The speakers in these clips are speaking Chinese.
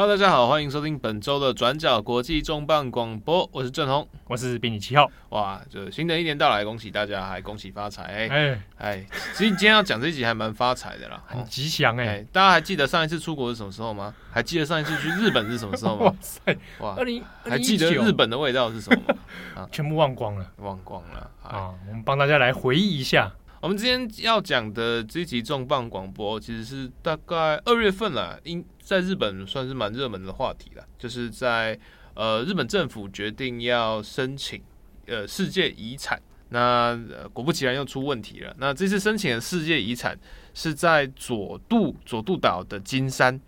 Hello，大家好，欢迎收听本周的转角国际重磅广播，我是郑红，我是比你七号。哇，就新的一年到来，恭喜大家，还恭喜发财！哎哎哎，其实今天要讲这一集还蛮发财的啦，很吉祥哎、哎。大家还记得上一次出国是什么时候吗？还记得上一次去日本是什么时候吗？哇塞，哇，二零还记得日本的味道是什么吗？啊，全部忘光了，忘光了啊！我们帮大家来回忆一下。我们今天要讲的这一集重磅广播，其实是大概二月份了，因在日本算是蛮热门的话题了。就是在呃，日本政府决定要申请呃世界遗产，那、呃、果不其然又出问题了。那这次申请的世界遗产是在佐渡佐渡岛的金山。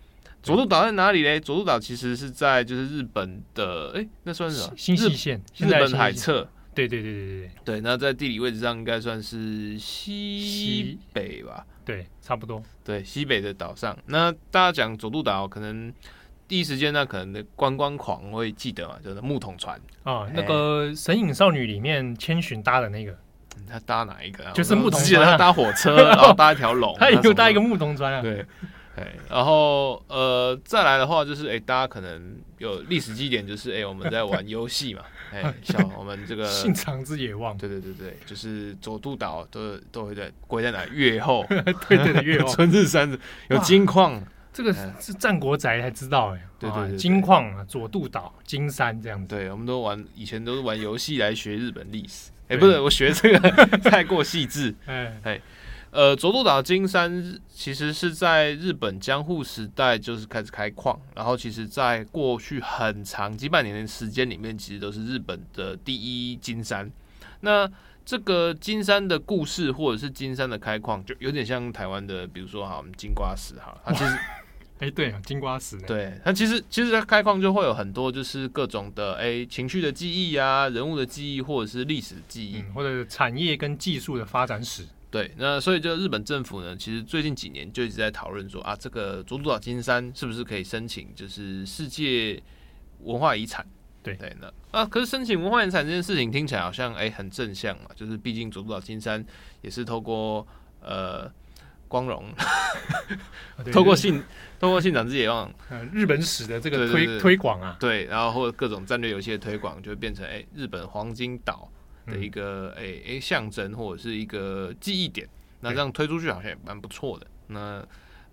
佐渡岛在哪里嘞？佐渡岛其实是在就是日本的哎、欸，那算是什么？新潟县，日本海侧。对对对对对对，那在地理位置上应该算是西北吧？对，差不多。对，西北的岛上。那大家讲佐渡岛，可能第一时间呢，可能的观光狂会记得嘛，就是木桶船啊，那个《神隐少女》里面千寻搭的那个，他搭哪一个？就是木桶船，记得他搭火车，然后搭一条龙，他有搭一个木桶船啊。对。哎，然后呃，再来的话就是，哎，大家可能有历史基点，就是，哎，我们在玩游戏嘛，哎，像我们这个信长之野望，对对对对，就是佐渡岛都都会在归在哪？越后，对对的，越后，春日山有金矿，这个是战国宅才知道，哎，对对对，金矿啊，佐渡岛金山这样子，对，我们都玩，以前都是玩游戏来学日本历史，哎，不是，我学这个 太过细致，哎。哎。呃，佐渡岛金山其实是在日本江户时代就是开始开矿，然后其实在过去很长几百年的时间里面，其实都是日本的第一金山。那这个金山的故事或者是金山的开矿，就有点像台湾的，比如说哈，我们金瓜石哈，它其实，哎，对啊，金瓜石，对，它其实其实它开矿就会有很多就是各种的哎情绪的记忆啊，人物的记忆或者是历史的记忆，嗯，或者是产业跟技术的发展史。对，那所以就日本政府呢，其实最近几年就一直在讨论说啊，这个佐渡岛金山是不是可以申请就是世界文化遗产？对对，那啊，可是申请文化遗产这件事情听起来好像哎很正向嘛，就是毕竟佐渡岛金山也是透过呃光荣，透过信透过信长之野望，日本史的这个推推广啊，对，然后或者各种战略游戏的推广，就会变成哎日本黄金岛。的一个诶诶象征或者是一个记忆点，那这样推出去好像也蛮不错的。那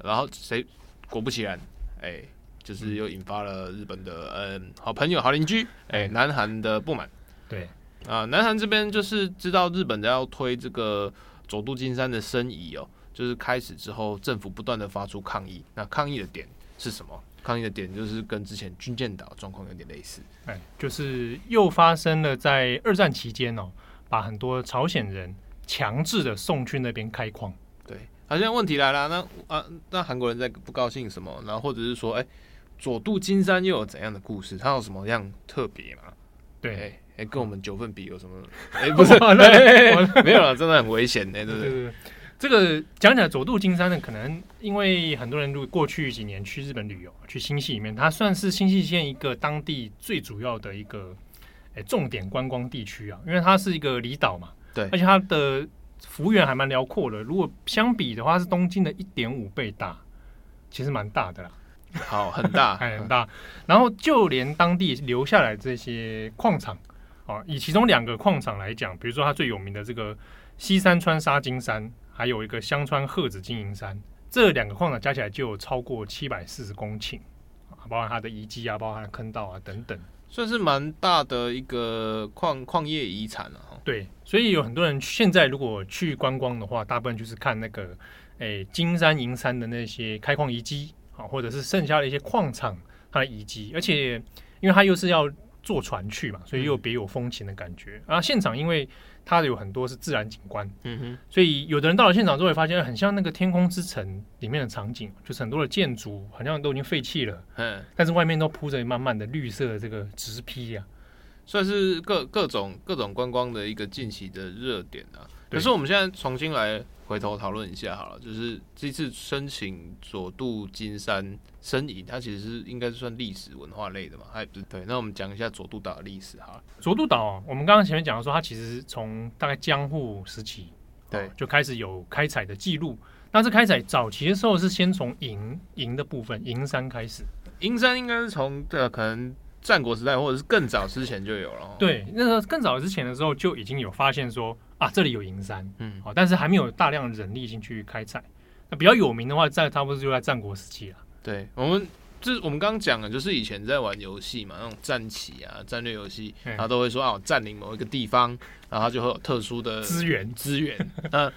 然后谁果不其然，哎，就是又引发了日本的嗯好朋友、好邻居哎南韩的不满。对啊，南韩这边就是知道日本要推这个佐渡金山的申遗哦，就是开始之后，政府不断的发出抗议。那抗议的点是什么？抗议的点就是跟之前军舰岛状况有点类似，哎，就是又发生了在二战期间哦，把很多朝鲜人强制的送去那边开矿。对，好像问题来了，那啊，那韩国人在不高兴什么？然后或者是说，哎，佐渡金山又有怎样的故事？它有什么样特别吗？对，哎，跟我们九份比有什么？哎，不是，没有了，真的很危险的，对不对？这个讲起来，佐渡金山呢，可能因为很多人如果过去几年去日本旅游，去新潟里面，它算是新潟县一个当地最主要的一个诶重点观光地区啊，因为它是一个离岛嘛，对，而且它的幅员还蛮辽阔的。如果相比的话，是东京的一点五倍大，其实蛮大的啦。好，很大，还 很大。然后就连当地留下来这些矿场啊，以其中两个矿场来讲，比如说它最有名的这个西山川沙金山。还有一个香川鹤子金银山，这两个矿场加起来就有超过七百四十公顷啊，包括它的遗迹啊，包括它的坑道啊等等，算是蛮大的一个矿矿业遗产了哈。对，所以有很多人现在如果去观光的话，大部分就是看那个诶、欸、金山银山的那些开矿遗迹啊，或者是剩下的一些矿场它的遗迹，而且因为它又是要坐船去嘛，所以又别有风情的感觉。啊，现场因为它有很多是自然景观，嗯哼，所以有的人到了现场之后，会发现很像那个《天空之城》里面的场景，就是很多的建筑好像都已经废弃了，嗯，但是外面都铺着满满的绿色的这个植披啊，算是各各种各种观光的一个近期的热点啊。可是我们现在重新来回头讨论一下好了，就是这次申请佐渡金山申遗，它其实是应该是算历史文化类的嘛，还不是？对，那我们讲一下佐渡岛的历史哈。佐渡岛，我们刚刚前面讲的说，它其实从大概江户时期对就开始有开采的记录。那这开采早期的时候是先从银银的部分银山开始，银山应该是从的可能战国时代或者是更早之前就有了。对，那个更早之前的时候就已经有发现说啊，这里有银山，嗯，好，但是还没有大量人力进去开采。那比较有名的话，在差不多就在战国时期了。对，我们就是我们刚刚讲的，就是以前在玩游戏嘛，那种战棋啊、战略游戏，然后都会说啊，占领某一个地方，然后就会有特殊的资源资源。那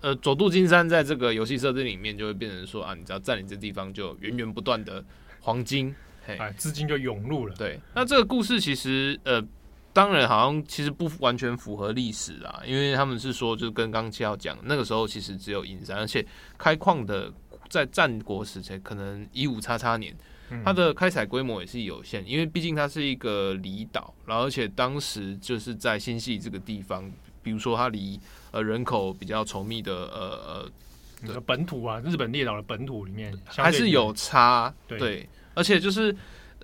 呃，佐渡金山在这个游戏设定里面就会变成说啊，你只要占领这地方，就源源不断的黄金，嘿，资金就涌入了。对，那这个故事其实呃，当然好像其实不完全符合历史啦，因为他们是说，就是跟刚刚七号讲，那个时候其实只有银山，而且开矿的。在战国时期，可能一五叉叉年，它的开采规模也是有限，因为毕竟它是一个离岛，然后而且当时就是在新潟这个地方，比如说它离呃人口比较稠密的呃呃本土啊，日本列岛的本土里面还是有差，对，对，而且就是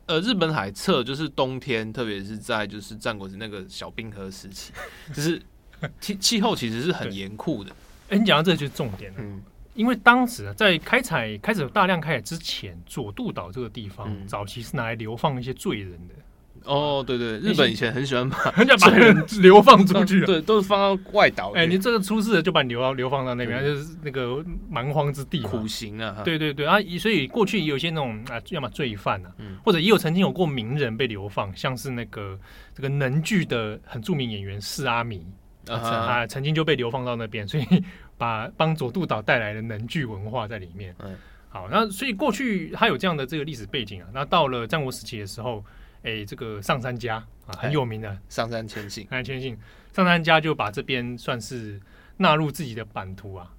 呃日本海侧就是冬天，特别是在就是战国时那个小冰河时期，就是气气候其实是很严酷的。哎，你讲到这就是重点了。嗯因为当时在开采开始大量开采之前，佐渡岛这个地方、嗯、早期是拿来流放一些罪人的。哦，对对，日本以前很喜欢把 很想把人流放出去，对，都是放到外岛。哎，你这个出事了就把你流流放到那边，就是那个蛮荒之地，苦行啊。对对对啊，所以过去也有些那种啊，要么罪犯啊，嗯、或者也有曾经有过名人被流放，像是那个这个能剧的很著名演员四阿弥啊，啊，曾经就被流放到那边，所以。把帮佐渡岛带来的能剧文化在里面。嗯，好，那所以过去它有这样的这个历史背景啊。那到了战国时期的时候，哎、欸，这个上山家啊很有名的上山谦信，上杉谦信，上山家就把这边算是纳入自己的版图啊。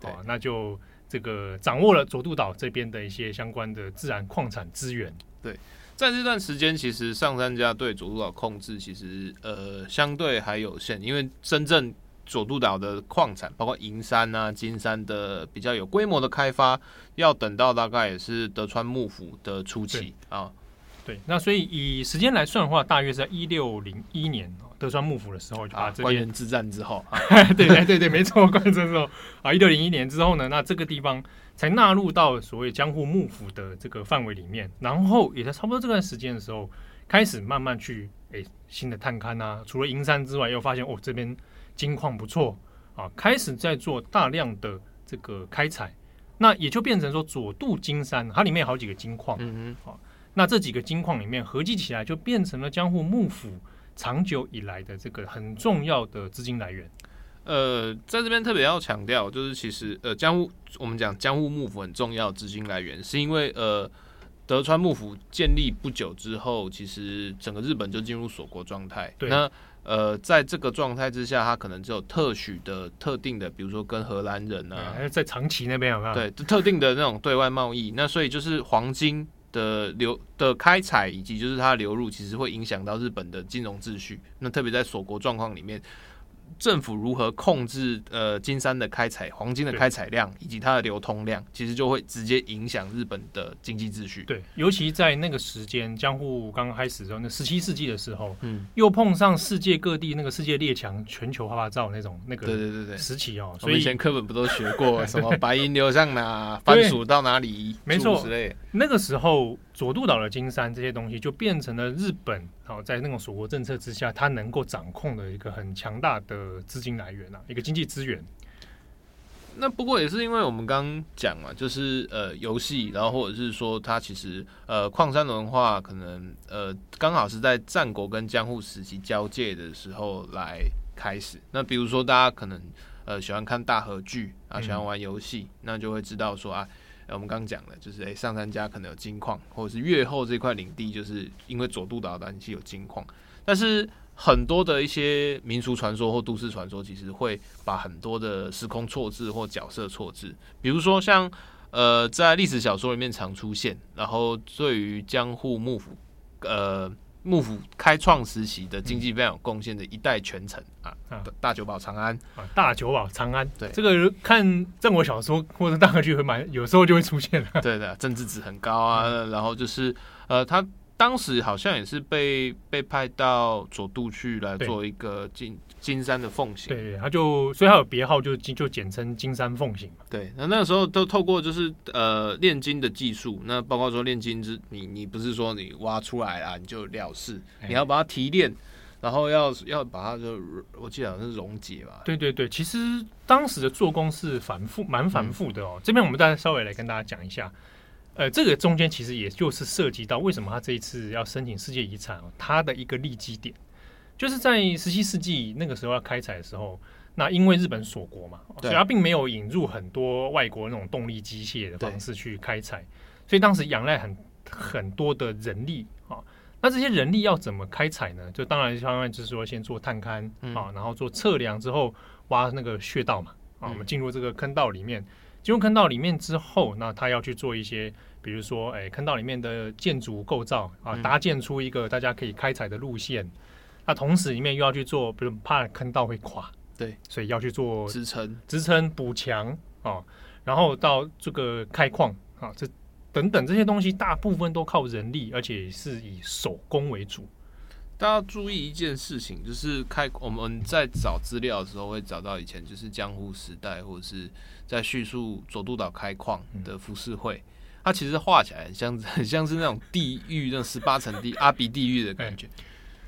对，那就这个掌握了佐渡岛这边的一些相关的自然矿产资源。对，在这段时间，其实上山家对佐渡岛控制其实呃相对还有限，因为真正。佐渡岛的矿产，包括银山啊、金山的比较有规模的开发，要等到大概也是德川幕府的初期啊。对，那所以以时间来算的话，大约是在一六零一年德川幕府的时候就把这边、啊、关原之战之后，啊、对对对对，没错，关原之后啊，一六零一年之后呢，那这个地方才纳入到所谓江户幕府的这个范围里面，然后也在差不多这段时间的时候，开始慢慢去诶新的探勘啊，除了银山之外，又发现哦这边。金矿不错啊，开始在做大量的这个开采，那也就变成说佐渡金山，它里面有好几个金矿，嗯嗯，那这几个金矿里面合计起来，就变成了江户幕府长久以来的这个很重要的资金来源。呃，在这边特别要强调，就是其实呃江户我们讲江户幕府很重要的资金来源，是因为呃德川幕府建立不久之后，其实整个日本就进入锁国状态，对。那呃，在这个状态之下，它可能只有特许的、特定的，比如说跟荷兰人啊，在长崎那边有没有？对，特定的那种对外贸易。那所以就是黄金的流的开采，以及就是它的流入，其实会影响到日本的金融秩序。那特别在锁国状况里面。政府如何控制呃金山的开采、黄金的开采量以及它的流通量，其实就会直接影响日本的经济秩序。对，尤其在那个时间，江户刚刚开始的时候，那十七世纪的时候，嗯，又碰上世界各地那个世界列强全球趴趴造那种那个对对对对时期哦。所以以前课本不都学过什么 白银流向哪，番薯到哪里，没错之类。那个时候。佐渡岛的金山这些东西就变成了日本好在那种锁国政策之下，它能够掌控的一个很强大的资金来源啊，一个经济资源。那不过也是因为我们刚刚讲嘛，就是呃游戏，然后或者是说它其实呃矿山文化可能呃刚好是在战国跟江户时期交界的时候来开始。那比如说大家可能呃喜欢看大河剧啊，喜欢玩游戏，嗯，那就会知道说啊。我们刚刚讲的，就是诶，上山家可能有金矿，或者是越后这块领地，就是因为佐渡岛的关系有金矿。但是很多的一些民俗传说或都市传说，其实会把很多的时空错置或角色错置。比如说像呃，在历史小说里面常出现，然后对于江户幕府呃。幕府开创时期的经济非常有贡献的一代权臣啊，大久保长安。啊，大久保长安，对。这个看战国小说或者大河剧会蛮有时候就会出现。了，对的，政治值很高啊，嗯、然后就是呃，他当时好像也是被被派到佐渡去来做一个金金山的奉行。对，他就所以他有别号就就简称金山奉行嘛。对，那那个时候都透过就是呃炼金的技术，那包括说炼金之你你不是说你挖出来啊你就了事，你要把它提炼。然后要要把它就，我记得好像是溶解吧。对对对，其实当时的做工是繁复，蛮繁复的哦。嗯、这边我们再稍微来跟大家讲一下，呃，这个中间其实也就是涉及到为什么他这一次要申请世界遗产哦，它的一个立基点，就是在十七世纪那个时候要开采的时候，那因为日本锁国嘛，对所以他并没有引入很多外国那种动力机械的方式去开采，所以当时仰赖很很多的人力啊。那这些人力要怎么开采呢？就当然相当于就是说，先做探勘、嗯、啊，然后做测量之后挖那个穴道嘛啊，我们进入这个坑道里面，进入坑道里面之后，那他要去做一些，比如说，哎，坑道里面的建筑构造啊，搭建出一个大家可以开采的路线。嗯、那同时里面又要去做，比如怕坑道会垮，对，所以要去做支撑、支撑、补强啊，然后到这个开矿啊，这。等等这些东西，大部分都靠人力，而且是以手工为主。大家要注意一件事情，就是开我们在找资料的时候会找到以前就是江户时代，或者是在叙述佐渡岛开矿的浮世绘，嗯、它其实画起来很像 很像是那种地狱，那种十八层地阿鼻地狱的感觉。欸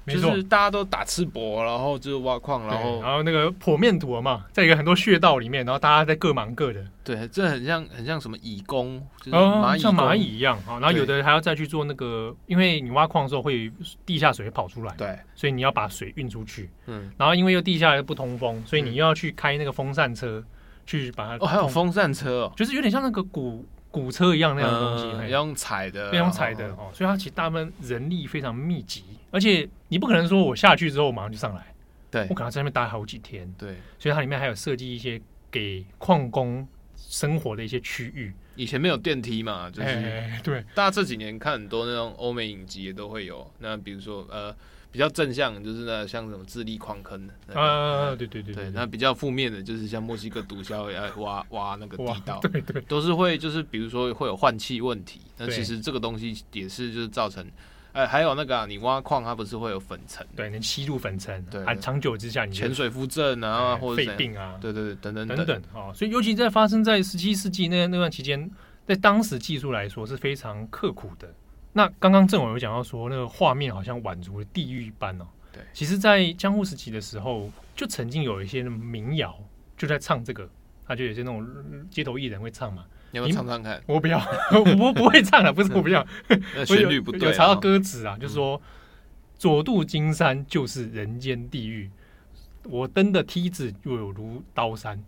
就是大家都打赤膊，然后就是挖矿，然后然后那个剖面图嘛，在一个很多穴道里面，然后大家在各忙各的。对，这很像很像什么蚁工，就是蚂蚁像蚂蚁一样啊。然后有的还要再去做那个，因为你挖矿的时候会地下水会跑出来，对，所以你要把水运出去。嗯，然后因为又地下又不通风，所以你又要去开那个风扇车去把它。哦，还有风扇车哦，就是有点像那个鼓鼓车一样那样的东西，要用踩的，要用踩的哦。所以它其实大部分人力非常密集。而且你不可能说我下去之后马上就上来，对，我可能在那边待好几天，对，所以它里面还有设计一些给矿工生活的一些区域。以前没有电梯嘛，就是欸、对。大家这几年看很多那种欧美影集也都会有，那比如说呃比较正向就是那像什么智利矿坑啊，对对对对，那比较负面的就是像墨西哥毒枭要挖挖那个地道，对，对对，都是会就是比如说会有换气问题，那其实这个东西也是就是造成。哎，还有那个、啊，你挖矿它不是会有粉尘？对，能吸入粉尘，对，还长久之下，你潜水夫症啊，或者肺病啊，对对对，等等等等啊、哦。所以，尤其在发生在十七世纪那那段期间，在当时技术来说是非常刻苦的。那刚刚郑伟有讲到说，那个画面好像宛如地狱一般哦。对，其实，在江户时期的时候，就曾经有一些民谣就在唱这个，他就有些那种街头艺人会唱嘛。你唱唱看？我不要，我不不会唱了，不是我不要。旋律不对，有查到歌词啊，就是说左渡金山就是人间地狱，我登的梯子又有如刀山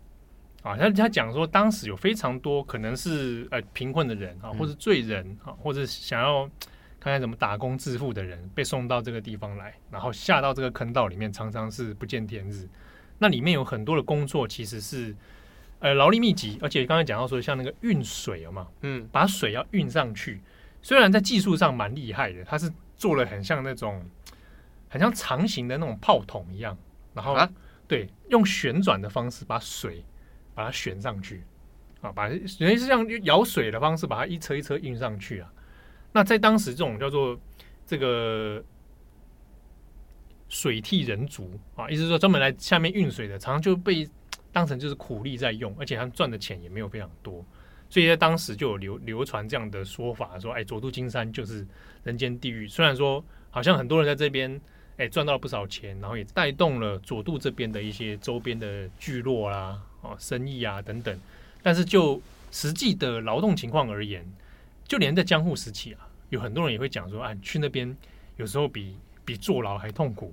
啊。他他讲说，当时有非常多可能是呃贫困的人啊，或是罪人啊，或者想要看看怎么打工致富的人，被送到这个地方来，然后下到这个坑道里面，常常是不见天日。那里面有很多的工作，其实是。呃，劳力密集，而且刚才讲到说，像那个运水有吗？嗯，把水要运上去，虽然在技术上蛮厉害的，他是做了很像那种很像长形的那种炮筒一样，然后、啊、对，用旋转的方式把水把它选上去啊，把人家是像舀水的方式把它一车一车运上去啊。那在当时，这种叫做这个水替人族啊，意思说专门来下面运水的，常常就被。当成就是苦力在用，而且他们赚的钱也没有非常多，所以在当时就有流流传这样的说法，说哎，佐渡金山就是人间地狱。虽然说好像很多人在这边哎赚到了不少钱，然后也带动了佐渡这边的一些周边的聚落啦、哦生意啊等等，但是就实际的劳动情况而言，就连在江户时期啊，有很多人也会讲说，哎，去那边有时候比比坐牢还痛苦。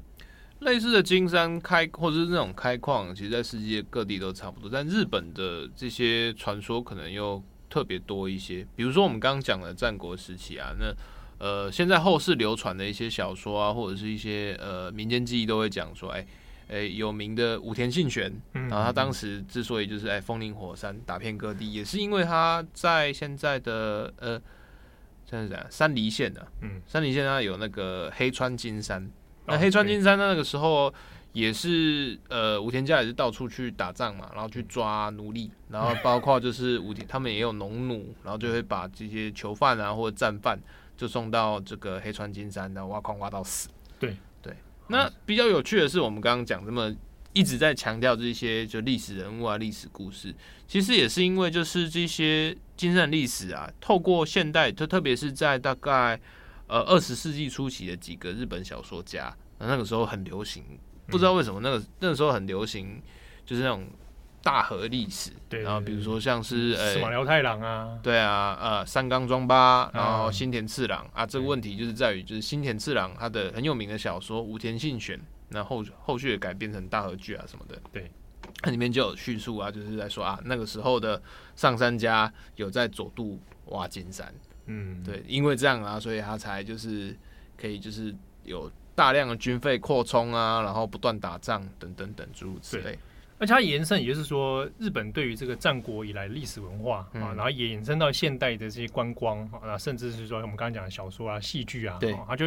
类似的金山开或者是那种开矿，其实在世界各地都差不多，但日本的这些传说可能又特别多一些。比如说我们刚刚讲的战国时期啊，那呃现在后世流传的一些小说啊，或者是一些呃民间记忆都会讲说，哎哎有名的武田信玄，然后他当时之所以就是哎风林火山打遍各地，也是因为他在现在的呃现在是山梨县的，嗯，山梨县它有那个黑川金山。那黑川金山那个时候也是呃武田家也是到处去打仗嘛，然后去抓奴隶，然后包括就是武田 他们也有农奴，然后就会把这些囚犯啊或者战犯就送到这个黑川金山，然后挖矿挖到死。对对。那比较有趣的是，我们刚刚讲这么一直在强调这些就历史人物啊、历史故事，其实也是因为就是这些精神历史啊，透过现代，就特别是在大概呃二十世纪初期的几个日本小说家，那个时候很流行，不知道为什么那个那个时候很流行，就是那种。大河历史，对，然后比如说像是呃，司马辽太郎啊，对啊，呃，三冈庄八，然后新田次郎啊，这个问题就是在于，就是新田次郎他的很有名的小说《武田信玄》，那后后续也改编成大河剧啊什么的，对，它里面就有叙述啊，就是在说啊，那个时候的上山家有在佐渡挖金山，嗯，对，因为这样啊，所以他才就是可以就是有大量的军费扩充啊，然后不断打仗等等等诸如此类。而且它延伸，也就是说，日本对于这个战国以来历史文化啊，然后也延伸到现代的这些观光啊，甚至是说我们刚刚讲的小说啊、戏剧啊，对，它就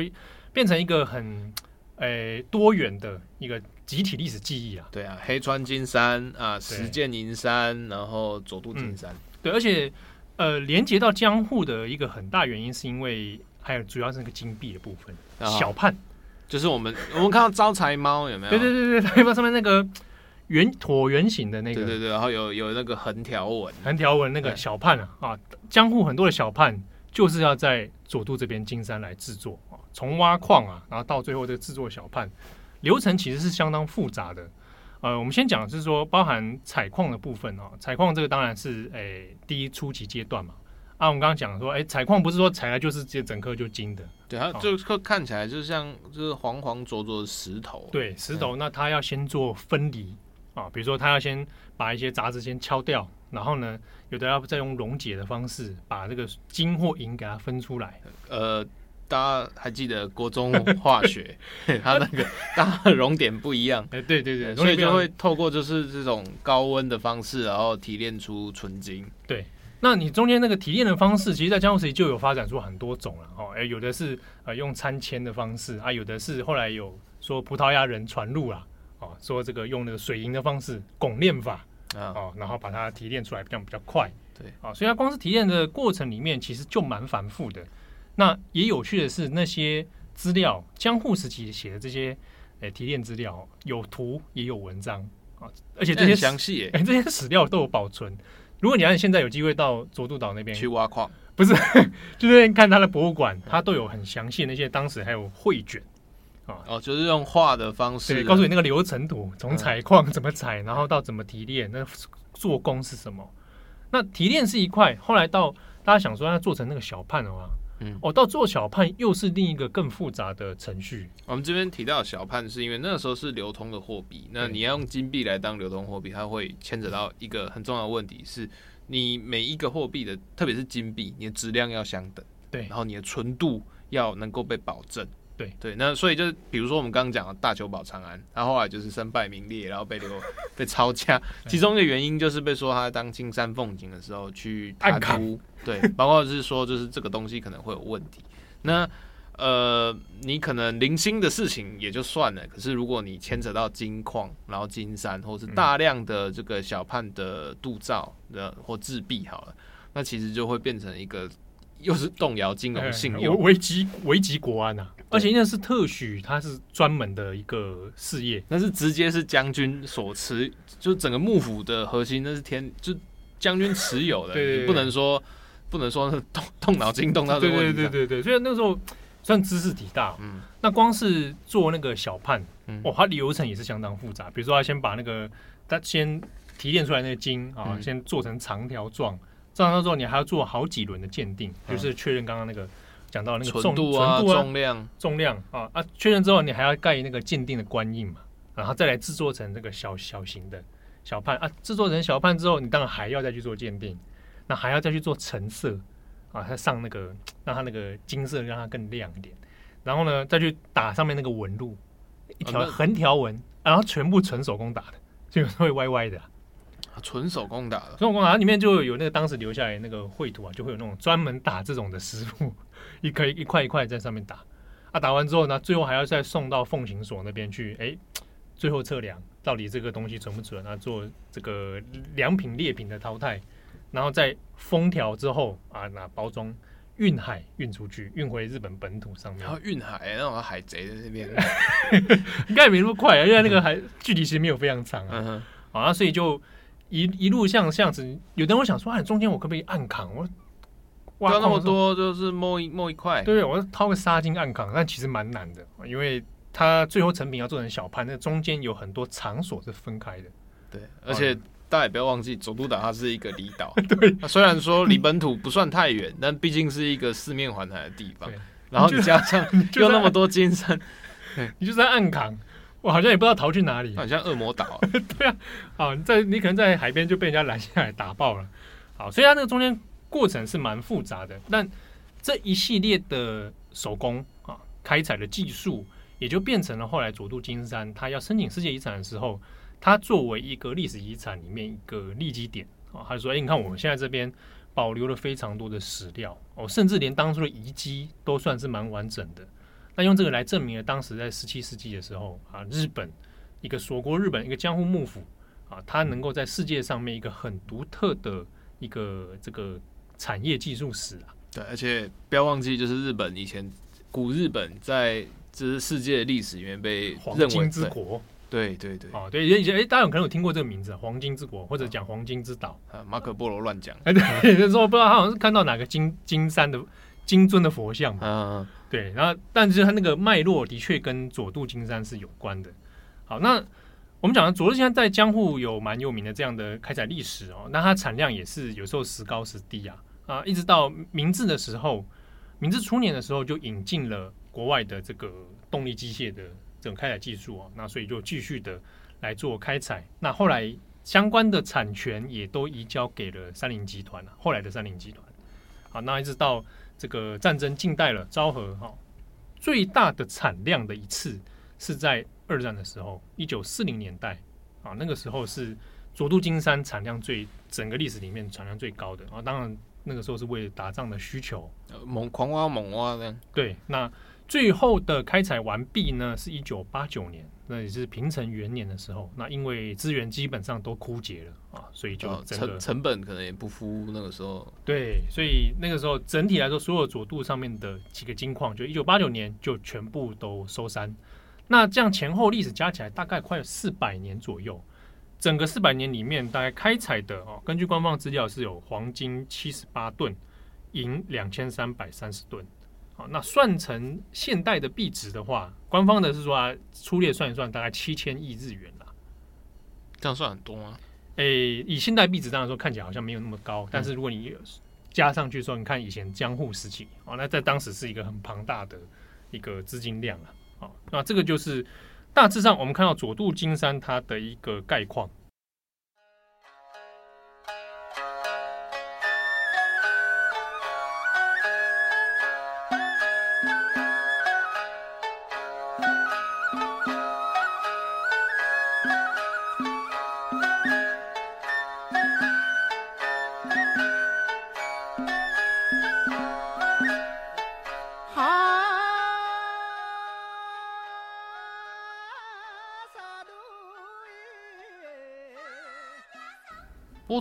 变成一个很诶多元的一个集体历史记忆啊。对啊，黑川金山啊，石见银山，然后佐渡金山。对，而且呃，连接到江户的一个很大原因，是因为还有主要是那个金币的部分，小判，就是我们我们看到招财猫有没有？对对对对，招财猫上面那个。圆椭圆形的那个，对对对，然后有有那个横条纹，横条纹那个小判啊啊，江户很多的小判就是要在佐渡这边金山来制作啊，从挖矿啊，然后到最后这个制作小判，流程其实是相当复杂的。呃，我们先讲是说包含采矿的部分啊，采矿这个当然是诶、哎、第一初期阶段嘛。啊，我们刚刚讲说，哎，采矿不是说采来就是直接整颗就金的，对，它就看起来就像就是黄黄浊浊的石头，对，石头，那它要先做分离。啊，比如说他要先把一些杂质先敲掉，然后呢，有的要再用溶解的方式把这个金或银给它分出来。呃，大家还记得国中化学，它那个大家熔点不一样。哎，对对对，所以就会透过就是这种高温的方式，然后提炼出纯金。对，那你中间那个提炼的方式，其实，在江户时期就有发展出很多种了。哦，哎，有的是呃用参铅的方式啊，有的是后来有说葡萄牙人传入了。说这个用那个水银的方式拱炼法啊，哦然后把它提炼出来，这样比较快。对啊，所以它光是提炼的过程里面，其实就蛮繁复的。那也有趣的是，那些资料，江户时期写的这些诶提炼资料，有图也有文章啊，而且这些详细诶，这些史料都有保存。如果你按现在有机会到佐渡岛那边去挖矿，不是，就是看他的博物馆，它都有很详细的那些当时还有绘卷。哦，哦，就是用画的方式，对，告诉你那个流程图，从采矿怎么采，然后到怎么提炼，那做工是什么？那提炼是一块，后来到大家想说要做成那个小判的话，嗯，哦，到做小判又是另一个更复杂的程序。我们这边提到小判，是因为那个时候是流通的货币，那你要用金币来当流通货币，它会牵扯到一个很重要的问题，是你每一个货币的，特别是金币，你的质量要相等，对，然后你的纯度要能够被保证。对对，那所以就是比如说我们刚刚讲的大久保长安，他后来就是身败名裂，然后被流 被抄家，其中一个原因就是被说他在当金山凤景的时候去贪污，对，包括是说就是这个东西可能会有问题。那呃，你可能零星的事情也就算了，可是如果你牵扯到金矿，然后金山，或是大量的这个小判的铸造的或制币好了，那其实就会变成一个又是动摇金融信用，危及危及国安呐、啊。而且那是特许，它是专门的一个事业，那是直接是将军所持，就整个幕府的核心，那是天就将军持有的，对对对，你不能说不能说动动脑筋动到这个问题。对对对对，所以那时候算知识体大。嗯，那光是做那个小判，嗯、哦，它流程也是相当复杂。比如说，他先把那个他先提炼出来那个金啊，嗯、先做成长条状，这样之后你还要做好几轮的鉴定，嗯、就是确认刚刚那个。讲到那个重度啊，重量重量啊啊，确认之后你还要盖那个鉴定的官印嘛，然后再来制作成这个小小型的小判啊，制作成小判之后，你当然还要再去做鉴定，那还要再去做成色啊，它上那个让它那个金色让它更亮一点，然后呢再去打上面那个纹路，一条横条纹，然后全部纯手工打的，就会歪歪的。啊纯手工打的，纯手工打，它里面就有那个当时留下来那个绘图啊，就会有那种专门打这种的师傅，一块一块一块在上面打，啊，打完之后呢，最后还要再送到奉行所那边去，哎，最后测量到底这个东西准不准啊，做这个良品劣品的淘汰，然后再封条之后啊，拿包装运海运出去，运回日本本土上面。然后运海，那种海贼在那边，应该也没那么快啊，因为那个海距离其实没有非常长啊。嗯哼，啊，所以就一一路像这样子，有的人会想说，啊，中间我可不可以暗扛？我挖那么多，就是摸一摸一块。对，我掏个沙金暗扛，但其实蛮难的，因为它最后成品要做成小盘，那中间有很多场所是分开的。对，而且。大家也不要忘记，佐渡岛它是一个离岛。对，虽然说离本土不算太远，但毕竟是一个四面环海的地方。然后你加上 又那么多金山，你就在暗扛，我好像也不知道逃去哪里。好像恶魔岛。对啊，好，在你可能在海边就被人家拦下来打爆了。好，所以它那个中间过程是蛮复杂的，但这一系列的手工啊，开采的技术，也就变成了后来佐渡金山它要申请世界遗产的时候。它作为一个历史遗产里面一个立基点啊，他说：“哎，你看我们现在这边保留了非常多的史料哦，甚至连当初的遗迹都算是蛮完整的。那用这个来证明了当时在十七世纪的时候啊，日本一个锁国日本一个江户幕府啊，它能够在世界上面一个很独特的一个这个产业技术史啊。对，而且不要忘记，就是日本以前古日本在这是世界历史里面被认为黄金之国。”对对对，哦，对，以前哎，大家有可能有听过这个名字“黄金之国”或者讲“黄金之岛”啊，马可波罗乱讲。哎，对，就是说不知道他好像是看到哪个金金山的金尊的佛像嘛。嗯，对，然后但是他那个脉络的确跟佐渡金山是有关的。好，那我们讲的佐渡金山在江户有蛮有名的这样的开采历史哦，那它产量也是有时候时高时低啊啊，一直到明治的时候，明治初年的时候就引进了国外的这个动力机械的。这种开采技术哦，那所以就继续的来做开采。那后来相关的产权也都移交给了三菱集团了。后来的三菱集团，好，那一直到这个战争近代了，昭和哈最大的产量的一次是在二战的时候，一九四零年代啊，那个时候是佐渡金山产量最整个历史里面产量最高的啊。当然那个时候是为了打仗的需求，猛狂挖猛挖的。对，那。最后的开采完毕呢，是一九八九年，那也是平成元年的时候。那因为资源基本上都枯竭了啊，所以就成成本可能也不敷那个时候。对，所以那个时候整体来说，所有佐渡上面的几个金矿，就一九八九年就全部都收山。那这样前后历史加起来大概快有四百年左右。整个四百年里面，大概开采的哦，根据官方资料是有黄金七十八吨，银两千三百三十吨。好，那算成现代的币值的话，官方的是说啊，粗略算一算，大概七千亿日元啦。这样算很多吗？诶、欸，以现代币值当然说看起来好像没有那么高，但是如果你加上去说，你看以前江户时期，哦，那在当时是一个很庞大的一个资金量啊。好，那这个就是大致上我们看到佐渡金山它的一个概况。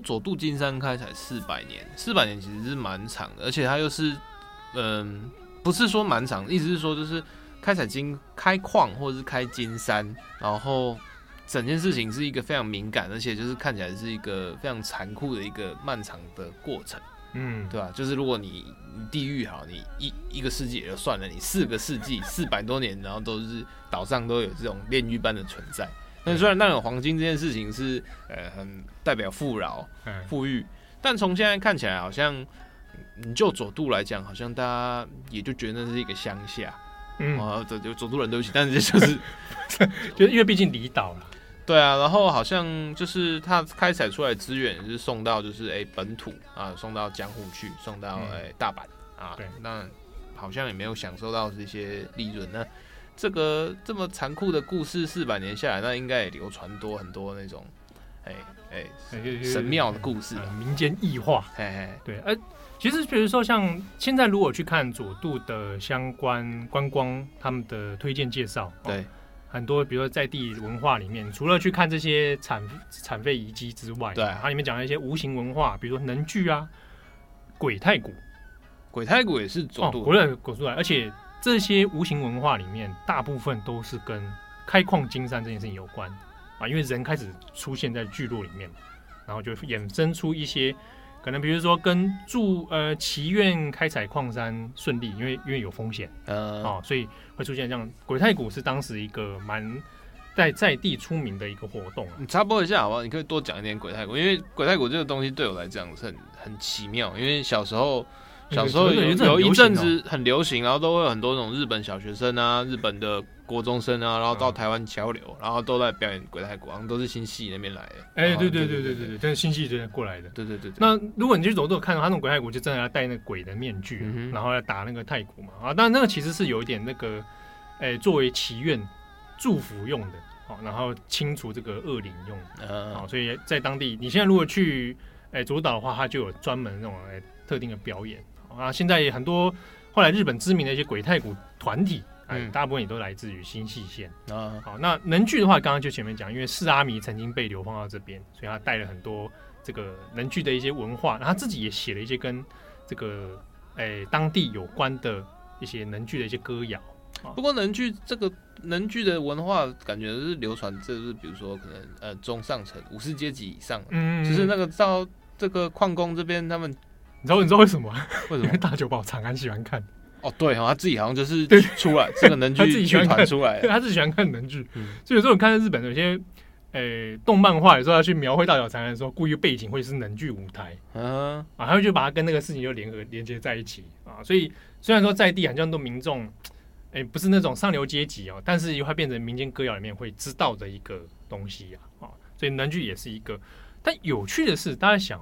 佐渡金山开采四百年，四百年其实是蛮长的，而且它又是，嗯，不是说蛮长，意思是说就是开采金开矿或者是开金山，然后整件事情是一个非常敏感，而且就是看起来是一个非常残酷的一个漫长的过程，嗯，对吧？就是如果你地域好，你一一个世纪也就算了，你四个世纪四百多年，然后都是岛上都有这种炼狱般的存在。那虽然那有黄金这件事情是呃很代表富饶、富裕，但从现在看起来，好像你就佐渡来讲，好像大家也就觉得那是一个乡下，嗯，啊，这就佐渡人对不起，但是这就是，就因为毕竟离岛了，对啊，然后好像就是他开采出来的资源是送到就是哎、欸、本土啊，送到江户去，送到哎、欸、大阪啊，对，那好像也没有享受到这些利润呢。这个这么残酷的故事，四百年下来，那应该也流传多很多那种，哎哎，神庙的故事，民间异化。嘿嘿，对，哎，其实比如说像现在如果去看佐渡的相关观光，他们的推荐介绍，对、哦，很多比如说在地文化里面，除了去看这些产产废遗迹之外，对，它里面讲了一些无形文化，比如说能剧啊、鬼太鼓。鬼太鼓也是佐渡，鬼太鼓出来，而且这些无形文化里面，大部分都是跟开矿金山这件事情有关啊，因为人开始出现在聚落里面，然后就衍生出一些可能，比如说跟祝呃祈愿开采矿山顺利，因为因为有风险，呃，哦，所以会出现这样。鬼太鼓是当时一个蛮在在地出名的一个活动。你插播一下好不好？你可以多讲一点鬼太鼓，因为鬼太鼓这个东西对我来讲是很很奇妙，因为小时候。小时候有有一阵子很流行，然后都会有很多那种日本小学生啊、日本的国中生啊，然后到台湾交流，然后都在表演鬼太鼓，好像都是新系那边来的。哎，对对对对对对，都是新系这边过来的。对对对。那如果你去走走看到他那种鬼太鼓，就真的要戴那个鬼的面具，然后要打那个太鼓嘛。啊，但那个其实是有一点那个，哎，作为祈愿、祝福用的，好，然后清除这个恶灵用的。好，所以在当地，你现在如果去哎佐渡岛的话，它就有专门那种哎特定的表演。啊，现在很多后来日本知名的一些鬼太鼓团体，嗯，大部分也都来自于新潟县啊。好，那能剧的话，刚刚就前面讲，因为四阿弥曾经被流放到这边，所以他带了很多这个能剧的一些文化，然后他自己也写了一些跟这个诶、欸、当地有关的一些能剧的一些歌谣。不过能剧这个能剧的文化，感觉是流传，就是比如说可能呃中上层武士阶级以上，嗯，就是那个到这个矿工这边他们。你知道你知道为什么？为什么？因为大久保长安喜欢看。哦，对哦，他自己好像就是出来这个能 剧剧团出来，对，他自己喜欢看能剧。嗯、所以有时候我看到日本有些诶、欸、动漫画，有时候要去描绘大久保长安的时候，故意背景会是能剧舞台，嗯啊，他会就把它跟那个事情就联合连接在一起啊。所以虽然说在地好像都民众诶、欸、不是那种上流阶级哦，但是又会变成民间歌谣里面会知道的一个东西呀啊。所以能剧也是一个，但有趣的是，大家想。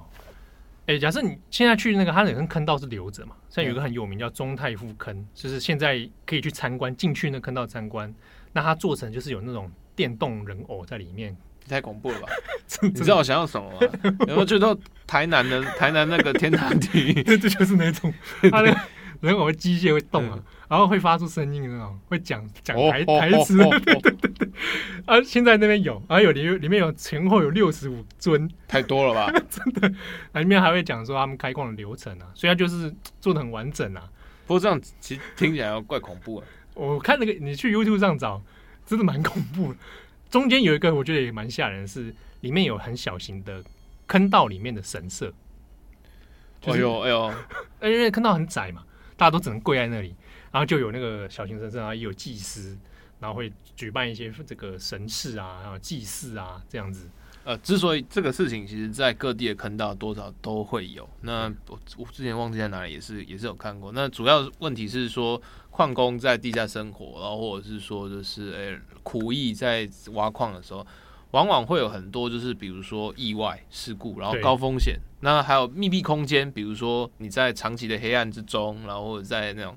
哎，假设你现在去那个，它那个坑道是留着嘛？像有一个很有名叫中泰富坑，就是现在可以去参观，进去那坑道参观。那它做成就是有那种电动人偶在里面，太恐怖了吧？你知道我想要什么吗？有没有去到台南的台南那个天堂体育？这就是那种 它的人偶机械会动啊。然后会发出声音的那种，会讲讲台台词，对对对对。啊，现在那边有，还有里里面有前后有六十五尊，太多了吧？真的，里面还会讲说他们开矿的流程啊，所以它就是做的很完整啊。不过这样其实听起来怪恐怖啊。我看那个你去 YouTube 上找，真的蛮恐怖。中间有一个我觉得也蛮吓人是，是里面有很小型的坑道里面的神社。哎呦哎呦，因为坑道很窄嘛，大家都只能跪在那里。然后就有那个小型神社啊，也有祭司，然后会举办一些这个神事啊，然后祭祀啊这样子。呃，之所以这个事情，其实在各地的坑道多少都会有。那我我之前忘记在哪里，也是也是有看过。那主要问题是说，矿工在地下生活，然后或者是说就是诶苦役在挖矿的时候，往往会有很多就是比如说意外事故，然后高风险。那还有密闭空间，比如说你在长期的黑暗之中，然后或者在那种。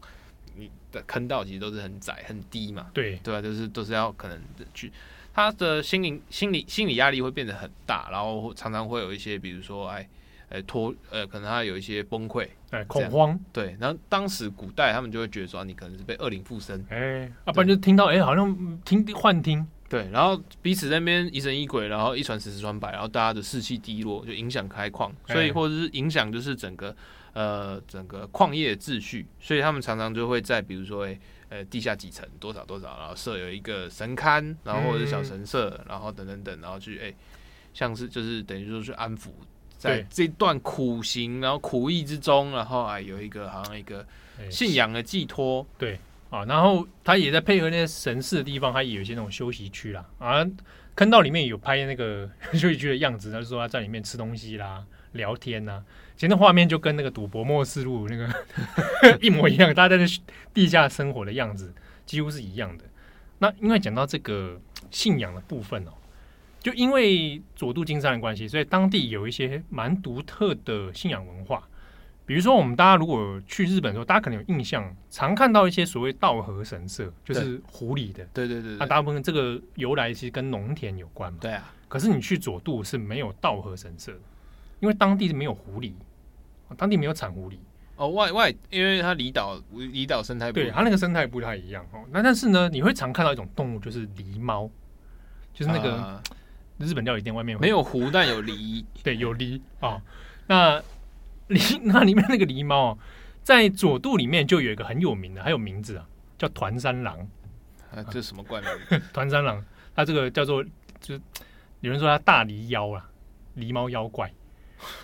你的坑道其实都是很窄很低嘛，对。对啊，就是都是要可能去，他的心灵心理心理压力会变得很大，然后常常会有一些，比如说哎哎脱呃，可能他有一些崩溃，哎恐慌，对，然后当时古代他们就会觉得说你可能是被恶灵附身，哎，要不然就听到哎好像听幻听，对，然后彼此在那边疑神疑鬼，然后一传十十传百，然后大家的士气低落，就影响开矿，所以或者是影响就是整个。呃，整个矿业秩序，所以他们常常就会在比如说，诶，呃，地下几层多少多少，然后设有一个神龛，然后或者是小神社，然后等等等，然后去诶，像是就是等于说去安抚在这段苦行，然后苦役之中，然后啊有一个好像一个信仰的寄托，对啊，然后他也在配合那些神事的地方，他也有一些那种休息区啦，啊，坑道里面有拍那个 休息区的样子，他就说他在里面吃东西啦。聊天呐、啊，其实那画面就跟那个赌博末世录那个 一模一样，大家在地下生活的样子几乎是一样的。那因为讲到这个信仰的部分哦，就因为佐渡金山的关系，所以当地有一些蛮独特的信仰文化。比如说，我们大家如果去日本的时候，大家可能有印象，常看到一些所谓稻荷神社，就是湖里的。对对对，那大部分这个由来其实跟农田有关嘛。对啊。可是你去佐渡是没有稻荷神社的。因为当地是没有狐狸，当地没有产狐狸哦。外外，因为它离岛离岛生态不，对它那个生态不太一样哦。那但是呢，你会常看到一种动物，就是狸猫，就是那个日本料理店外面没有狐，但有狸，对，有狸啊、哦。那狸 那里面那个狸猫，在佐渡里面就有一个很有名的，还有名字啊，叫团山狼。啊，这是什么怪名？团山狼，它这个叫做，就是有人说它大狸妖啊，狸猫妖怪，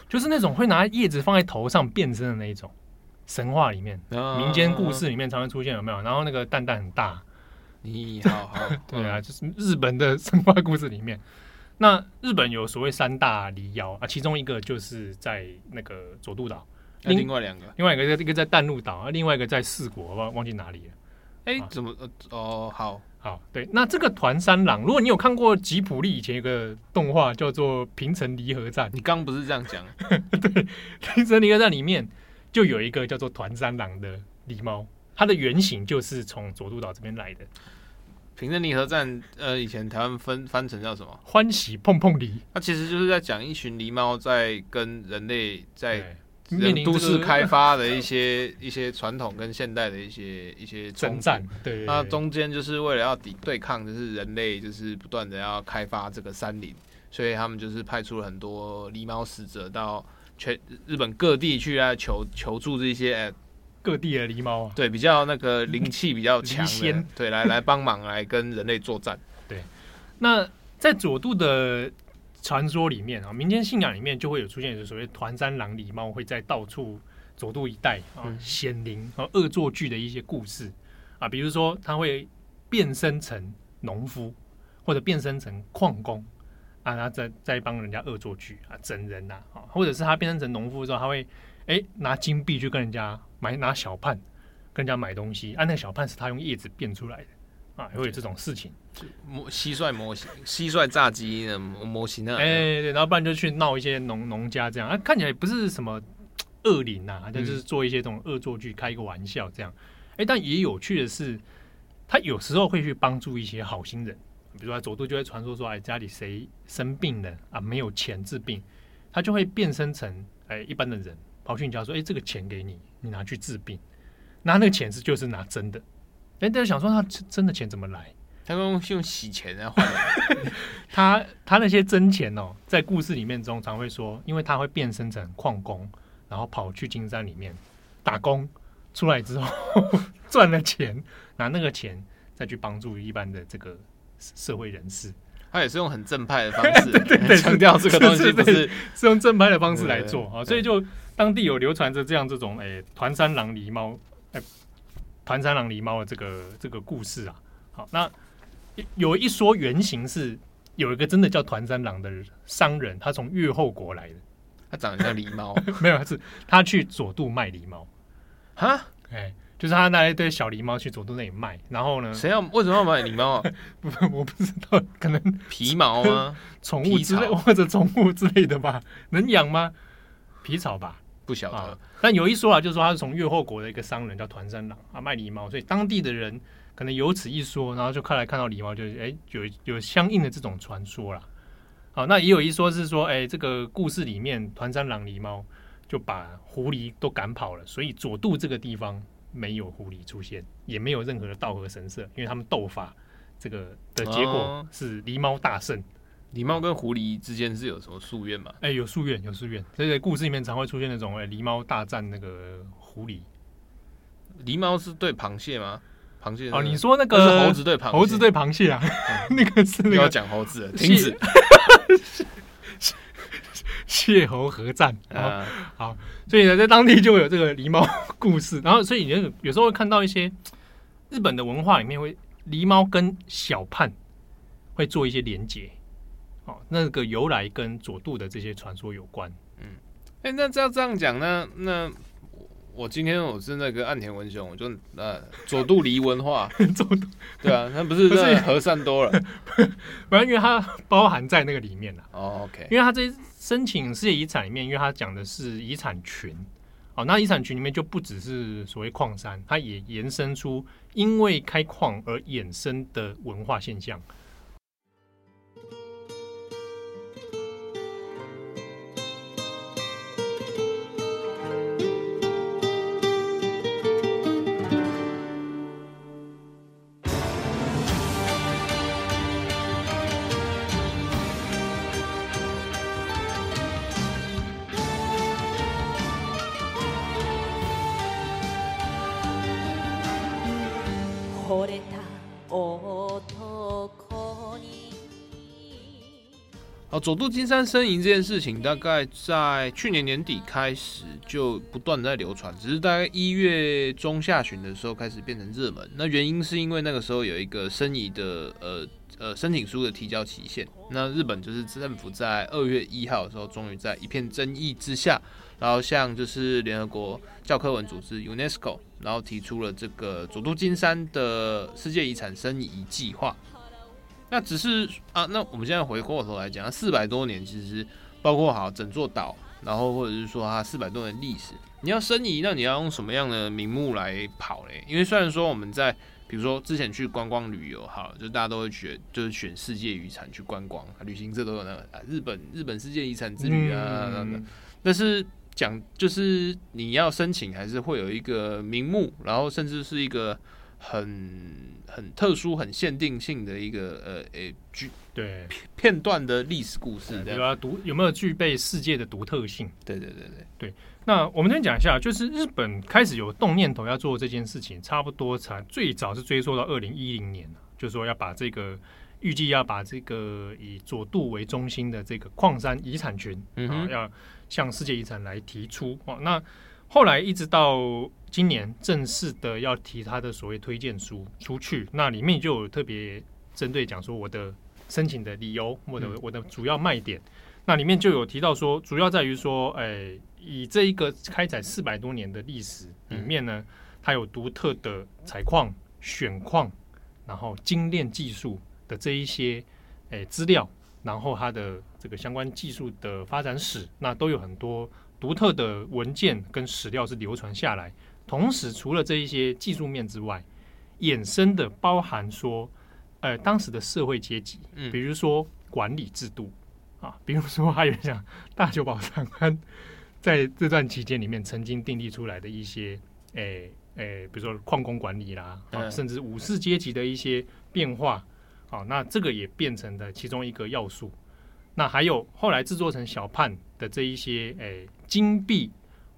就是那种会拿叶子放在头上变身的那一种。神话里面、民间故事里面常常出现，有没有？然后那个蛋蛋很大，你好好，对啊，就是日本的神话故事里面。那日本有所谓三大狸妖啊，其中一个就是在那个佐渡岛，另外两个，另外一个在一个在淡路岛啊，另外一个在四国，忘忘记哪里了。哎、欸，怎么？哦，好好，对。那这个团山郎，如果你有看过吉普力以前有个动画叫做《平城离合战》，你刚不是这样讲？对，《平城离合战》里面就有一个叫做团山郎的狸猫，它的原型就是从佐渡岛这边来的。平成离合战，呃，以前台湾分翻成叫什么？欢喜碰碰狸。它其实就是在讲一群狸猫在跟人类在都市开发的一些 一些传统跟现代的一些一些征战。对，那中间就是为了要抵对抗，就是人类就是不断的要开发这个山林，所以他们就是派出了很多狸猫使者到全日本各地去来求求助这些。各地的狸猫，对，比较那个灵气比较强的，对，来来帮忙来跟人类作战。对，那在佐渡的传说里面啊，民间信仰里面就会有出现一个所谓团山狼狸猫会在到处佐渡一带啊显灵和恶作剧的一些故事啊，比如说他会变身成农夫，或者变身成矿工啊，他在在帮人家恶作剧啊，整人呐啊，或者是他变身成农夫之后，他会哎、欸、拿金币去跟人家。买拿小判跟人家买东西，啊，那个小判是他用叶子变出来的啊，会有这种事情。模蟋蟀模型，蟋蟀炸鸡的模型啊，哎、欸，对，然后不然就去闹一些农农家这样，啊，看起来不是什么恶灵呐，就是做一些这种恶作剧，开一个玩笑这样。哎、欸，但也有趣的是，他有时候会去帮助一些好心人，比如说他佐渡就会传说说，哎，家里谁生病了啊，没有钱治病，他就会变身成哎、欸、一般的人。跑去你家说：“哎、欸，这个钱给你，你拿去治病。拿那个钱是就是拿真的。哎、欸，大家想说他真的钱怎么来？他用用洗钱来换。他他那些真钱哦，在故事里面中常会说，因为他会变身成矿工，然后跑去金山里面打工，出来之后 赚了钱，拿那个钱再去帮助一般的这个社会人士。”他也是用很正派的方式，对对，强调这个东西不是是，是用正派的方式来做啊，所以就当地有流传着这样这种诶团山狼狸猫，诶团三郎狸猫的这个这个故事啊。好，那有一说原型是有一个真的叫团三郎的商人，他从越后国来的，他长得像狸猫，没有，是他去佐渡卖狸猫，哈，哎。就是他拿一堆小狸猫去佐渡那里卖，然后呢？谁要？为什么要买狸猫啊？不，我不知道，可能皮毛吗？宠物之类或者宠物之类的吧？能养吗？皮草吧？不晓得、啊。但有一说啊，就是说他是从越后国的一个商人叫团山郎啊卖狸猫，所以当地的人可能有此一说，然后就看来看到狸猫，就是哎有有相应的这种传说啦。好，那也有一说是说，哎，这个故事里面团山郎狸猫就把狐狸都赶跑了，所以佐渡这个地方。没有狐狸出现，也没有任何的道和神社，因为他们斗法，这个的结果是狸猫大胜。狸猫跟狐狸之间是有什么夙愿吗？哎，有夙愿，有夙愿。所以在故事里面常会出现那种哎，狸猫大战那个狐狸。狸猫是对螃蟹吗？螃蟹哦，你说那个是猴子对螃蟹，猴子对螃蟹啊？嗯、那个是那个要讲猴子，停止。蟹猴合战啊，好，所以呢，在当地就有这个狸猫故事。然后，所以你有有时候会看到一些日本的文化里面会狸猫跟小判会做一些连结，哦，那个由来跟佐渡的这些传说有关。嗯，哎、欸，那这样这样讲，那那我今天我是那个岸田文雄，我就呃佐渡离文化，佐渡对啊，那不是那和善多了，反正因为它包含在那个里面了。哦，OK，因为它这。申请世界遗产里面，因为它讲的是遗产群，哦，那遗产群里面就不只是所谓矿山，它也延伸出因为开矿而衍生的文化现象。佐渡金山申遗这件事情，大概在去年年底开始就不断在流传，只是大概一月中下旬的时候开始变成热门。那原因是因为那个时候有一个申遗的呃呃申请书的提交期限，那日本就是政府在二月一号的时候，终于在一片争议之下，然后向就是联合国教科文组织 UNESCO，然后提出了这个佐渡金山的世界遗产申遗计划。那只是啊，那我们现在回过头来讲，四百多年其实包括好整座岛，然后或者是说它四百多年历史，你要申遗，那你要用什么样的名目来跑嘞？因为虽然说我们在比如说之前去观光旅游，好，就大家都会选就是选世界遗产去观光，旅行社都有那个啊日本日本世界遗产之旅啊，嗯、但是讲就是你要申请，还是会有一个名目，然后甚至是一个。很很特殊、很限定性的一个呃诶剧对片段的历史故事，对吧？独有没有具备世界的独特性？对对对对对。那我们先讲一下，就是日本开始有动念头要做这件事情，差不多才最早是追溯到二零一零年，就是说要把这个预计要把这个以佐渡为中心的这个矿山遗产群，嗯哼，要向世界遗产来提出哦。那后来一直到。今年正式的要提他的所谓推荐书出去，那里面就有特别针对讲说我的申请的理由，我的我的主要卖点，那里面就有提到说，主要在于说，哎，以这一个开采四百多年的历史里面呢，它有独特的采矿、选矿，然后精炼技术的这一些哎资料，然后它的这个相关技术的发展史，那都有很多独特的文件跟史料是流传下来。同时，除了这一些技术面之外，衍生的包含说，呃，当时的社会阶级，比如说管理制度啊，比如说还有像大久保长安在这段期间里面曾经订立出来的一些，诶、欸、诶、欸，比如说矿工管理啦，啊，甚至武士阶级的一些变化，啊，那这个也变成了其中一个要素。那还有后来制作成小判的这一些，诶、欸，金币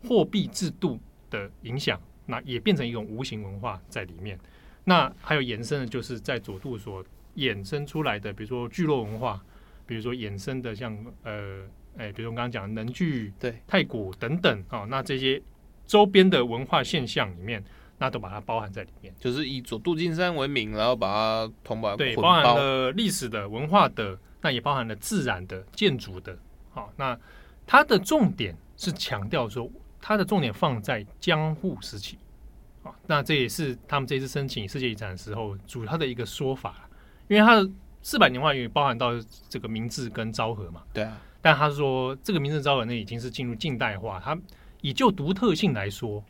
货币制度。的影响，那也变成一种无形文化在里面。那还有延伸的，就是在佐渡所衍生出来的，比如说聚落文化，比如说衍生的像呃，哎，比如我刚刚讲的能剧、对太古等等啊、哦，那这些周边的文化现象里面，那都把它包含在里面。就是以佐渡金山为名，然后把它同把对包含了历史的文化的，那也包含了自然的建筑的。好、哦，那它的重点是强调说。它的重点放在江户时期，啊，那这也是他们这次申请世界遗产的时候主要的一个说法，因为它的四百年化也包含到这个明治跟昭和嘛，对啊，但他说这个明治昭和那已经是进入近代化，它以就独特性来说，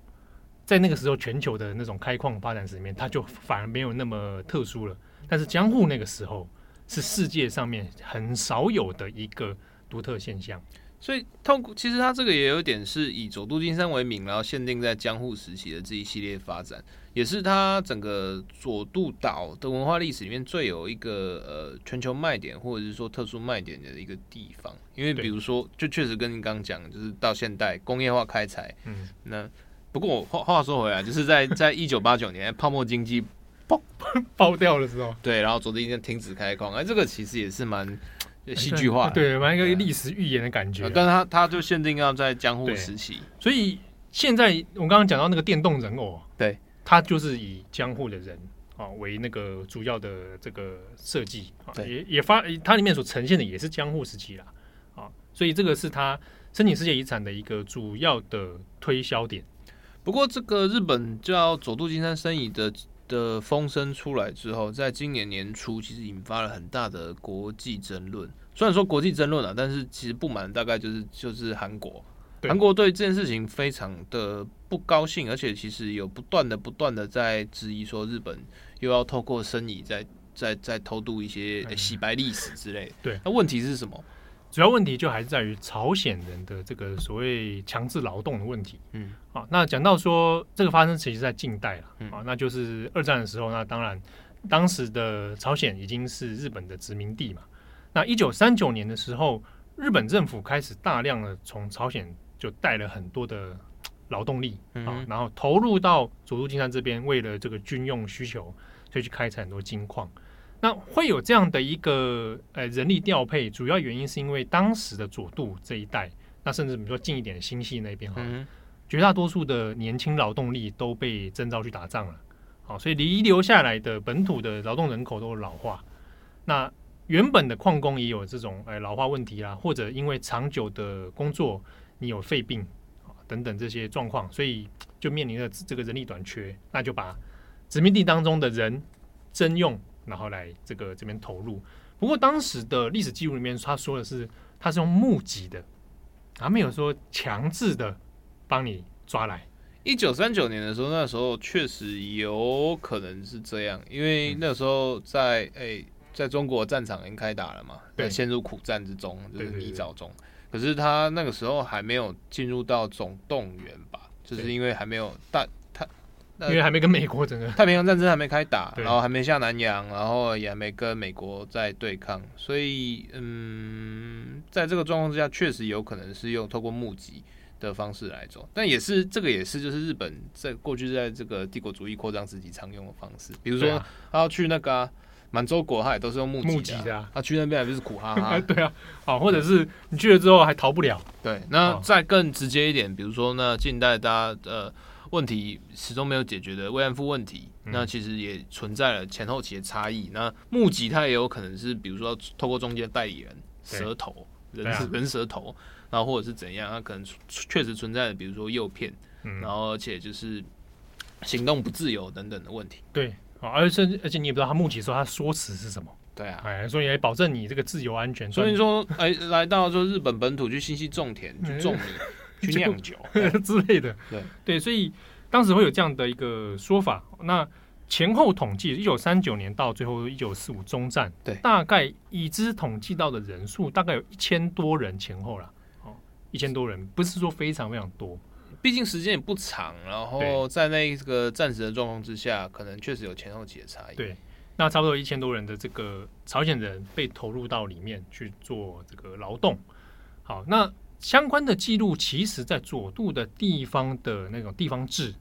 在那个时候全球的那种开矿发展史里面，它就反而没有那么特殊了，但是江户那个时候是世界上面很少有的一个独特现象。所以，痛苦其实它这个也有点是以佐渡金山为名，然后限定在江户时期的这一系列发展，也是它整个佐渡岛的文化历史里面最有一个呃全球卖点或者是说特殊卖点的一个地方。因为比如说，就确实跟你刚刚讲，就是到现代工业化开采，嗯，那不过我话话说回来，就是在 在一九八九年泡沫经济爆 爆掉的时候，对，然后佐渡金山停止开矿，哎，这个其实也是蛮。戏剧化，对，玩一个历史预言的感觉。但是他他就限定要在江户时期，所以现在我刚刚讲到那个电动人偶，对，它就是以江户的人啊为那个主要的这个设计啊，也也发它里面所呈现的也是江户时期啦啊，所以这个是他申请世界遗产的一个主要的推销点。不过这个日本叫佐渡金山生意的。的风声出来之后，在今年年初，其实引发了很大的国际争论。虽然说国际争论啊，但是其实不满大概就是就是韩国，韩国对这件事情非常的不高兴，而且其实有不断的不断的在质疑说，日本又要透过生意在在在偷渡一些洗白历史之类的。对，那问题是什么？主要问题就还是在于朝鲜人的这个所谓强制劳动的问题。嗯，啊，那讲到说这个发生其实在近代了，啊，那就是二战的时候，那当然当时的朝鲜已经是日本的殖民地嘛。那一九三九年的时候，日本政府开始大量的从朝鲜就带了很多的劳动力啊，然后投入到佐渡金山这边，为了这个军用需求，所以去开采很多金矿。那会有这样的一个呃人力调配，主要原因是因为当时的佐渡这一带，那甚至比如说近一点的新系那边哈，嗯、绝大多数的年轻劳动力都被征召去打仗了，好，所以遗留下来的本土的劳动人口都老化。那原本的矿工也有这种哎老化问题啦，或者因为长久的工作，你有肺病等等这些状况，所以就面临着这个人力短缺，那就把殖民地当中的人征用。然后来这个这边投入，不过当时的历史记录里面，他说的是他是用募集的，他没有说强制的帮你抓来。一九三九年的时候，那时候确实有可能是这样，因为那时候在诶在中国战场已经开打了嘛，对，陷入苦战之中，就是泥沼中。可是他那个时候还没有进入到总动员吧，就是因为还没有大。因为还没跟美国整个太平洋战争还没开打，然后还没下南洋，然后也还没跟美国在对抗，所以嗯，在这个状况之下，确实有可能是用透过募集的方式来做，但也是这个也是就是日本在过去在这个帝国主义扩张时期常用的方式，比如说他要去那个满洲国，他也都是用募集的，啊，他去那边还不是苦哈哈？对啊，好，或者是你去了之后还逃不了。对，那再更直接一点，比如说那近代大家呃。问题始终没有解决的慰安妇问题，那其实也存在了前后期的差异。那募集他也有可能是，比如说透过中间代理人、蛇头、人人舌头，然后或者是怎样，它可能确实存在的，比如说诱骗，然后而且就是行动不自由等等的问题。对，而且而且你也不知道他募集的时候他说辞是什么。对啊，哎，所以来保证你这个自由安全。所以说，哎，来到说日本本土去信息种田、去种米。去酿酒 之类的，对对，所以当时会有这样的一个说法。那前后统计，一九三九年到最后一九四五中战，对，大概已知统计到的人数大概有一千多人前后了。哦，一千多人，不是说非常非常多，毕竟时间也不长。然后在那个暂时的状况之下，可能确实有前后期的差异。对，那差不多一千多人的这个朝鲜人被投入到里面去做这个劳动。好，那。相关的记录，其实在佐渡的地方的那种地方志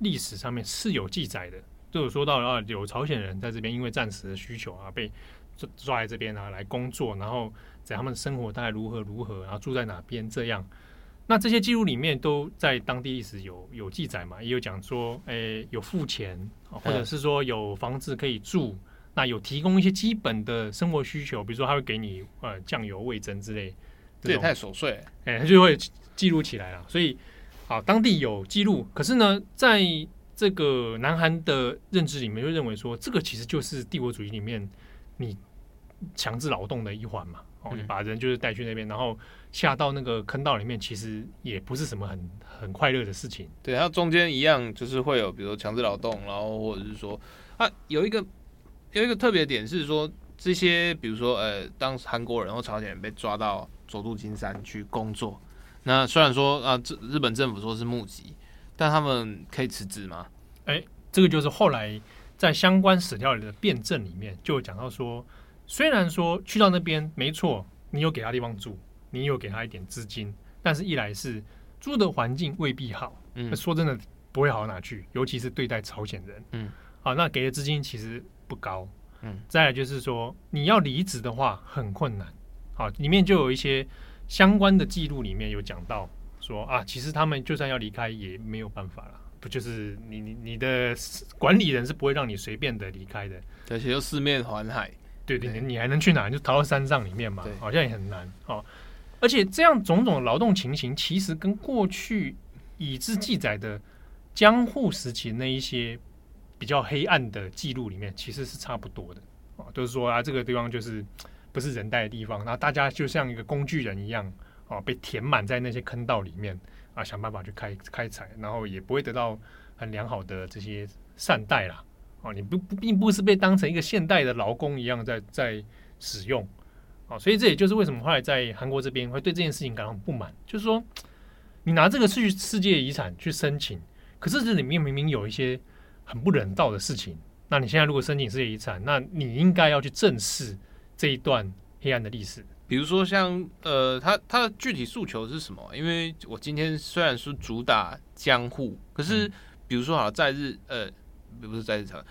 历史上面是有记载的，就有说到啊，有朝鲜人在这边因为暂时的需求啊，被抓抓在这边啊来工作，然后在他们的生活大概如何如何，然后住在哪边这样。那这些记录里面都在当地历史有有记载嘛，也有讲说，诶，有付钱，或者是说有房子可以住，那有提供一些基本的生活需求，比如说他会给你呃酱油、味噌之类。这也太琐碎，哎，他就会记录起来了。所以，好，当地有记录。可是呢，在这个南韩的认知里面，就认为说，这个其实就是帝国主义里面你强制劳动的一环嘛。哦，你把人就是带去那边，然后下到那个坑道里面，其实也不是什么很很快乐的事情。对，它中间一样就是会有，比如说强制劳动，然后或者是说，啊，有一个有一个特别点是说，这些比如说，呃，当韩国人或朝鲜人被抓到。佐渡金山去工作，那虽然说啊，这日本政府说是募集，但他们可以辞职吗？哎、欸，这个就是后来在相关史料里的辩证里面就讲到说，虽然说去到那边没错，你有给他地方住，你有给他一点资金，但是一来是住的环境未必好，嗯，说真的不会好到哪去，尤其是对待朝鲜人，嗯，好，那给的资金其实不高，嗯，再来就是说你要离职的话很困难。好，里面就有一些相关的记录，里面有讲到说啊，其实他们就算要离开也没有办法了，不就是你你你的管理人是不会让你随便的离开的，而且又四面环海，对对对，你还能去哪？就逃到山上里面嘛，好像也很难哦。而且这样种种劳动情形，其实跟过去已知记载的江户时期那一些比较黑暗的记录里面，其实是差不多的啊，都、就是说啊，这个地方就是。不是人待的地方，然后大家就像一个工具人一样，哦，被填满在那些坑道里面啊，想办法去开开采，然后也不会得到很良好的这些善待啦，哦，你不不并不是被当成一个现代的劳工一样在在使用，哦，所以这也就是为什么后来在韩国这边会对这件事情感到很不满，就是说你拿这个去世界遗产去申请，可是这里面明明有一些很不人道的事情，那你现在如果申请世界遗产，那你应该要去正视。这一段黑暗的历史，比如说像呃，他他的具体诉求是什么？因为我今天虽然是主打江户，可是比如说好在日呃，不是在日常，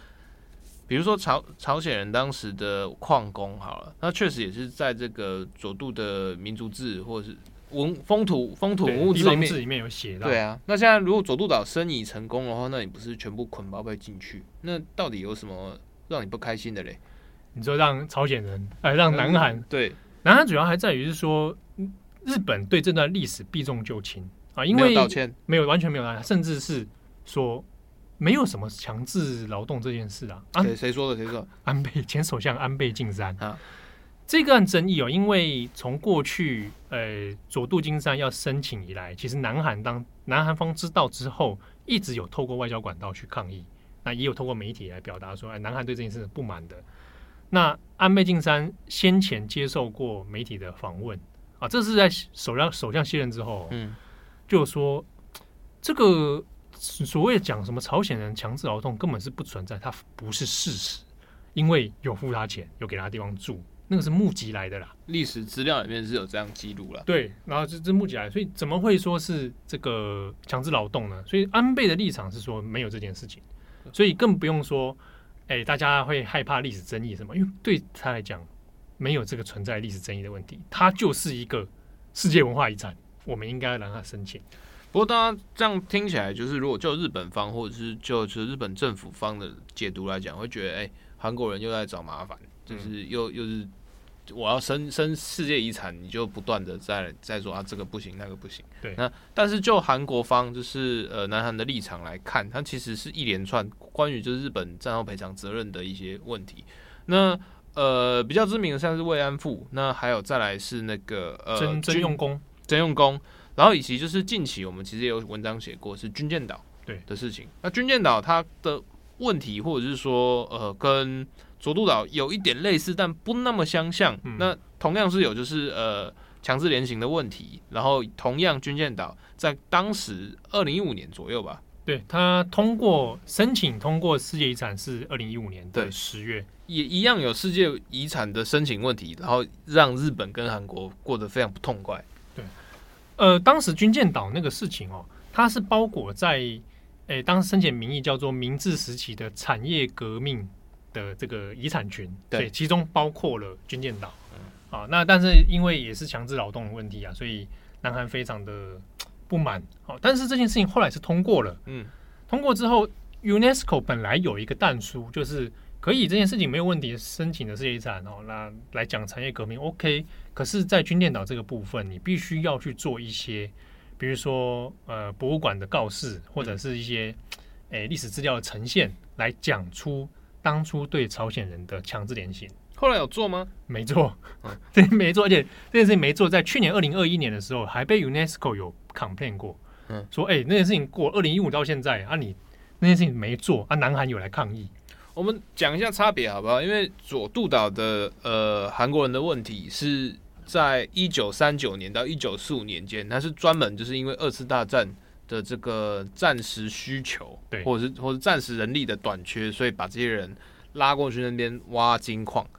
比如说朝朝鲜人当时的矿工好了，那确实也是在这个佐渡的民族志或者是文风土风土文物志里面里面有写到。对啊，那现在如果佐渡岛申遗成功的话，那你不是全部捆包被进去？那到底有什么让你不开心的嘞？你说让朝鲜人，哎，让南韩、嗯、对南韩主要还在于是说，日本对这段历史避重就轻啊，因为没有道歉，没有完全没有道歉，甚至是说。没有什么强制劳动这件事啊！谁谁说的？谁说？安倍前首相安倍晋三啊，这个案争议哦，因为从过去呃佐渡金山要申请以来，其实南韩当南韩方知道之后，一直有透过外交管道去抗议，那也有透过媒体来表达说，哎，南韩对这件事是不满的。那安倍晋三先前接受过媒体的访问啊，这是在首相首相卸任之后，嗯，就说这个。所谓讲什么朝鲜人强制劳动根本是不存在，它不是事实，因为有付他钱，有给他地方住，那个是募集来的啦。历史资料里面是有这样记录了。对，然后这这募集来，所以怎么会说是这个强制劳动呢？所以安倍的立场是说没有这件事情，所以更不用说，哎，大家会害怕历史争议什么？因为对他来讲，没有这个存在历史争议的问题，它就是一个世界文化遗产，我们应该让他申请。不过，大家这样听起来，就是如果就日本方或者是就就是日本政府方的解读来讲，会觉得，哎、欸，韩国人又在找麻烦，就是又又是我要申申世界遗产，你就不断的在在说啊，这个不行，那个不行。对。那但是就韩国方，就是呃南韩的立场来看，它其实是一连串关于就是日本战后赔偿责任的一些问题。那呃比较知名的像是慰安妇，那还有再来是那个呃征征用工，征用工。然后以及就是近期我们其实也有文章写过是军舰岛对的事情。那军舰岛它的问题或者是说呃跟佐渡岛有一点类似，但不那么相像。嗯、那同样是有就是呃强制联行的问题。然后同样军舰岛在当时二零一五年左右吧，对，它通过申请通过世界遗产是二零一五年的十月，也一样有世界遗产的申请问题，然后让日本跟韩国过得非常不痛快。呃，当时军舰岛那个事情哦，它是包裹在，诶、欸，当时申请名义叫做明治时期的产业革命的这个遗产群，对，其中包括了军舰岛，嗯，啊，那但是因为也是强制劳动的问题啊，所以南韩非常的 不满，好、啊，但是这件事情后来是通过了，嗯，通过之后，UNESCO 本来有一个但书，就是。可以，这件事情没有问题，申请的世界遗产哦，那来讲产业革命，OK。可是，在军舰岛这个部分，你必须要去做一些，比如说呃博物馆的告示，或者是一些诶历史资料的呈现，来讲出当初对朝鲜人的强制联行。后来有做吗？没做，对，没做，而且这件事情没做，在去年二零二一年的时候，还被 UNESCO 有 complain 过，嗯，说哎那件事情过二零一五到现在啊，你那件事情没做啊，南韩有来抗议。我们讲一下差别好不好？因为左渡岛的呃韩国人的问题是在一九三九年到一九四五年间，他是专门就是因为二次大战的这个战时需求，对，或者是或者战时人力的短缺，所以把这些人拉过去那边挖金矿。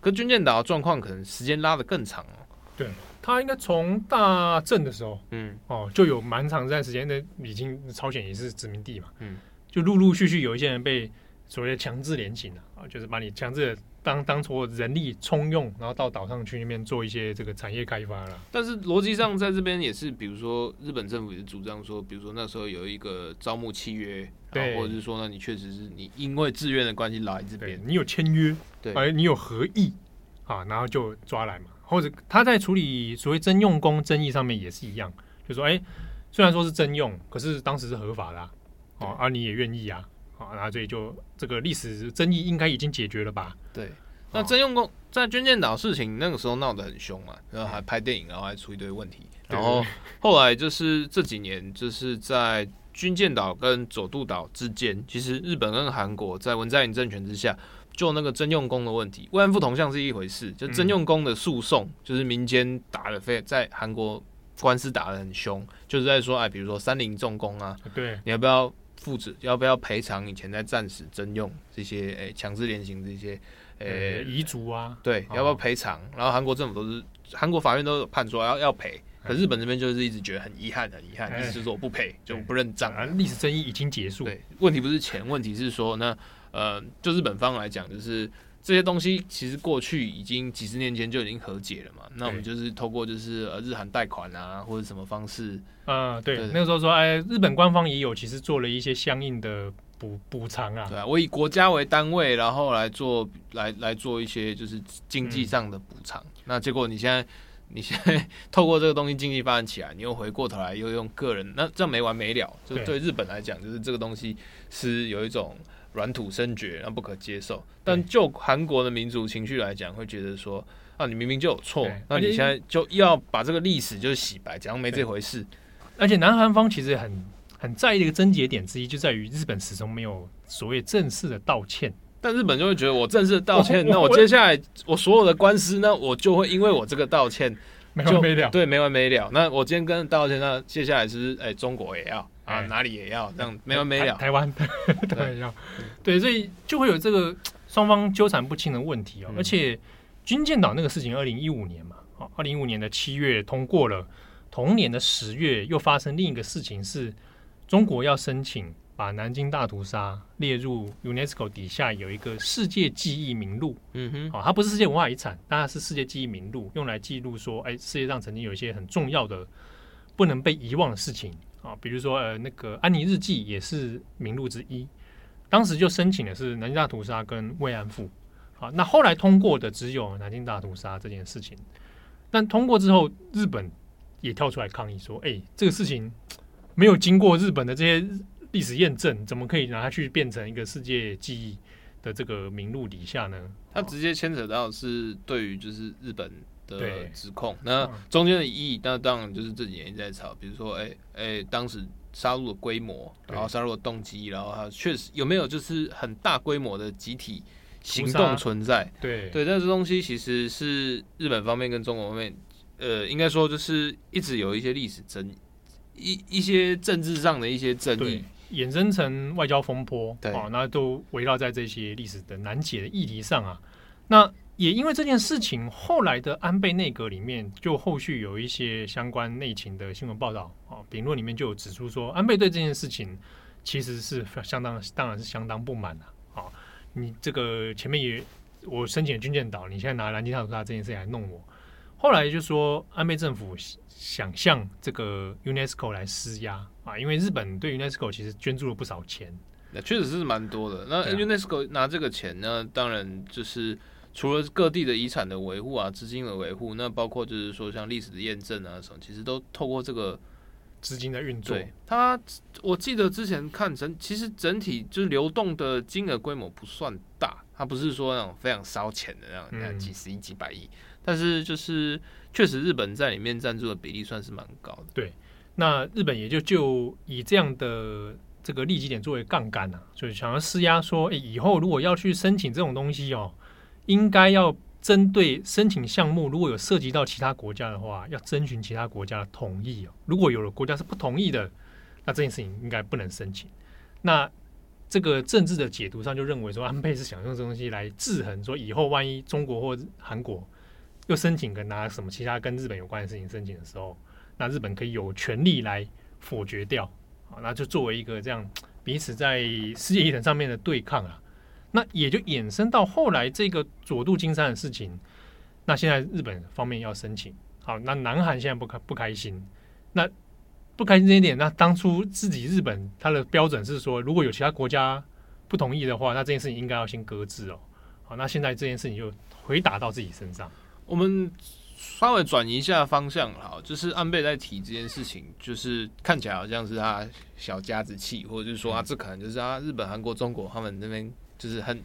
可军舰岛的状况可能时间拉得更长哦。对，他应该从大正的时候，嗯，哦，就有蛮长一段时间的，已经朝鲜也是殖民地嘛，嗯，就陆陆续续有一些人被。所谓的强制连行啊，就是把你强制当当做人力充用，然后到岛上去那边做一些这个产业开发了。但是逻辑上在这边也是，比如说日本政府也是主张说，比如说那时候有一个招募契约，对，或者是说呢，你确实是你因为自愿的关系来这边，你有签约，对，而你有合意啊，然后就抓来嘛。或者他在处理所谓征用工争议上面也是一样，就说哎、欸，虽然说是征用，可是当时是合法的啊，啊，而你也愿意啊。啊，那所以就这个历史争议应该已经解决了吧？对，那征用工在军舰岛事情那个时候闹得很凶嘛，然后还拍电影，然后还出一堆问题，然后后来就是这几年就是在军舰岛跟佐渡岛之间，其实日本跟韩国在文在寅政权之下，就那个征用工的问题，慰安妇铜像是一回事，就征用工的诉讼，就是民间打的非在韩国官司打得很凶，就是在说，哎，比如说三菱重工啊，对，你要不要？父子要不要赔偿以前在战时征用这些诶强制连行这些诶遗族啊？对，要不要赔偿？然后韩国政府都是韩国法院都有判说要要赔，可日本这边就是一直觉得很遗憾，很遗憾，意思是说我不赔就不认账。历史争议已经结束。对，问题不是钱，问题是说那呃，就日本方来讲，就是这些东西其实过去已经几十年前就已经和解了嘛。那我们就是透过就是呃日韩贷款啊，或者什么方式，啊，对，那个时候说，哎，日本官方也有其实做了一些相应的补补偿啊。对啊，我以国家为单位，然后来做来来做一些就是经济上的补偿。嗯、那结果你现在。你现在透过这个东西经济发展起来，你又回过头来又用个人，那这样没完没了。就对日本来讲，就是这个东西是有一种软土生绝，那不可接受。但就韩国的民族情绪来讲，会觉得说啊，你明明就有错，那你现在就要把这个历史就是洗白，假装没这回事。而且南韩方其实很很在意的一个症结点之一，就在于日本始终没有所谓正式的道歉。但日本就会觉得我正式道歉，那我接下来我所有的官司那，我就会因为我这个道歉没完没了，对，没完没了。那我今天跟道歉，那接下来是哎，中国也要啊，哪里也要，这样没完没了。台湾 对要对，所以就会有这个双方纠缠不清的问题哦。而且军舰岛那个事情，二零一五年嘛，哦，二零一五年的七月通过了，同年的十月又发生另一个事情，是中国要申请。把南京大屠杀列入 UNESCO 底下有一个世界记忆名录，嗯哼，哦，它不是世界文化遗产，但它是世界记忆名录，用来记录说，哎，世界上曾经有一些很重要的、不能被遗忘的事情啊，比如说，呃，那个安妮日记也是名录之一。当时就申请的是南京大屠杀跟慰安妇，啊，那后来通过的只有南京大屠杀这件事情。但通过之后，日本也跳出来抗议说，哎，这个事情没有经过日本的这些。历史验证怎么可以拿它去变成一个世界记忆的这个名录底下呢？它直接牵扯到是对于就是日本的指控，那中间的意义，那当然就是这几年在吵，比如说，哎、欸、哎、欸，当时杀戮的规模，然后杀戮的动机，然后它确实有没有就是很大规模的集体行动存在？对。对，但这东西其实是日本方面跟中国方面，呃，应该说就是一直有一些历史争议，一一些政治上的一些争议。衍生成外交风波，对。啊，那都围绕在这些历史的难解的议题上啊。那也因为这件事情，后来的安倍内阁里面就后续有一些相关内情的新闻报道啊，评论里面就有指出说，安倍对这件事情其实是相当，当然是相当不满的啊。你这个前面也我申请军舰岛，你现在拿南京大屠杀这件事情来弄我。后来就说安倍政府想向这个 UNESCO 来施压啊，因为日本对 UNESCO 其实捐助了不少钱，那确实是蛮多的。那 UNESCO 拿这个钱呢，当然就是除了各地的遗产的维护啊，资金的维护，那包括就是说像历史的验证啊什么，其实都透过这个资金的运作。对，它我记得之前看整，其实整体就是流动的金额规模不算大，它不是说那种非常烧钱的那种，那几十亿、几百亿。但是就是确实，日本在里面占住的比例算是蛮高的。对，那日本也就就以这样的这个利基点作为杠杆啊，所以想要施压说，诶，以后如果要去申请这种东西哦，应该要针对申请项目，如果有涉及到其他国家的话，要征询其他国家的同意哦。如果有的国家是不同意的，那这件事情应该不能申请。那这个政治的解读上就认为说，安倍是想用这东西来制衡，说以后万一中国或韩国。又申请跟拿什么其他跟日本有关的事情申请的时候，那日本可以有权利来否决掉啊，那就作为一个这样彼此在世界遗产上面的对抗啊，那也就衍生到后来这个佐渡金山的事情。那现在日本方面要申请，好，那南韩现在不开不开心，那不开心这一点，那当初自己日本它的标准是说，如果有其他国家不同意的话，那这件事情应该要先搁置哦。好，那现在这件事情就回打到自己身上。我们稍微转移一下方向，好，就是安倍在提这件事情，就是看起来好像是他小家子气，或者是说啊，这可能就是啊，日本、韩国、中国他们那边就是很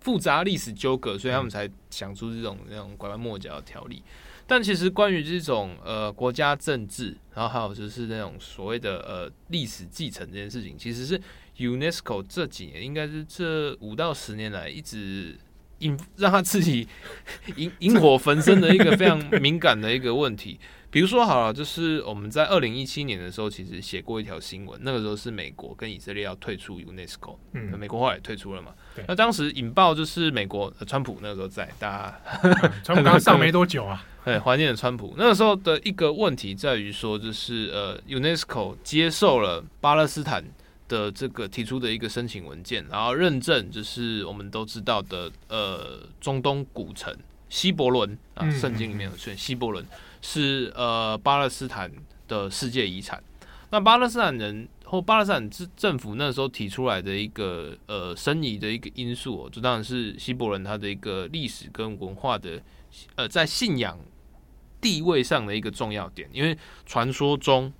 复杂历史纠葛，所以他们才想出这种那种拐弯抹角的条例。但其实关于这种呃国家政治，然后还有就是那种所谓的呃历史继承这件事情，其实是 UNESCO 这几年，应该是这五到十年来一直。引让他自己 引引火焚身的一个非常敏感的一个问题，比如说好了，就是我们在二零一七年的时候，其实写过一条新闻，那个时候是美国跟以色列要退出 UNESCO，嗯，美国后来也退出了嘛。那当时引爆就是美国川普那个时候在，大家川普刚上没多久啊，对，怀念的川普那个时候的一个问题在于说，就是呃，UNESCO 接受了巴勒斯坦的这个提出的一个申请文件，然后认证就是我们都知道的呃中东古城希伯伦啊，圣经里面有出现希伯伦是呃巴勒斯坦的世界遗产。那巴勒斯坦人或巴勒斯坦政政府那时候提出来的一个呃申遗的一个因素，这当然是希伯伦他的一个历史跟文化的呃在信仰地位上的一个重要点，因为传说中。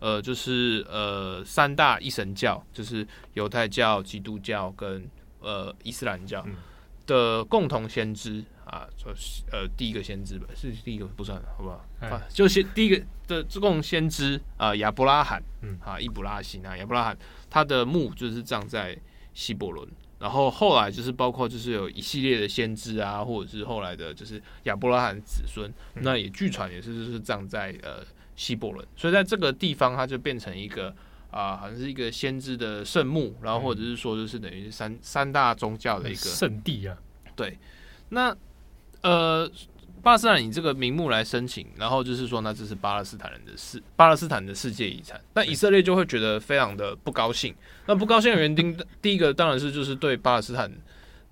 呃，就是呃，三大一神教，就是犹太教、基督教跟呃伊斯兰教的共同先知啊，就是呃第一个先知吧，是第一个不算，好不好？啊，就先第一个的这共先知啊，亚伯拉罕，嗯，啊，伊布拉辛啊，亚伯拉罕，他的墓就是葬在希伯伦，然后后来就是包括就是有一系列的先知啊，或者是后来的就是亚伯拉罕子孙，嗯、那也据传也是就是葬在呃。希伯伦，所以在这个地方，它就变成一个啊、呃，好像是一个先知的圣墓，然后或者是说，就是等于三三大宗教的一个圣地啊。对，那呃，巴勒斯坦以这个名目来申请，然后就是说，那这是巴勒斯坦人的世巴勒斯坦的世界遗产，那以色列就会觉得非常的不高兴。那不高兴的原因，第一个当然是就是对巴勒斯坦，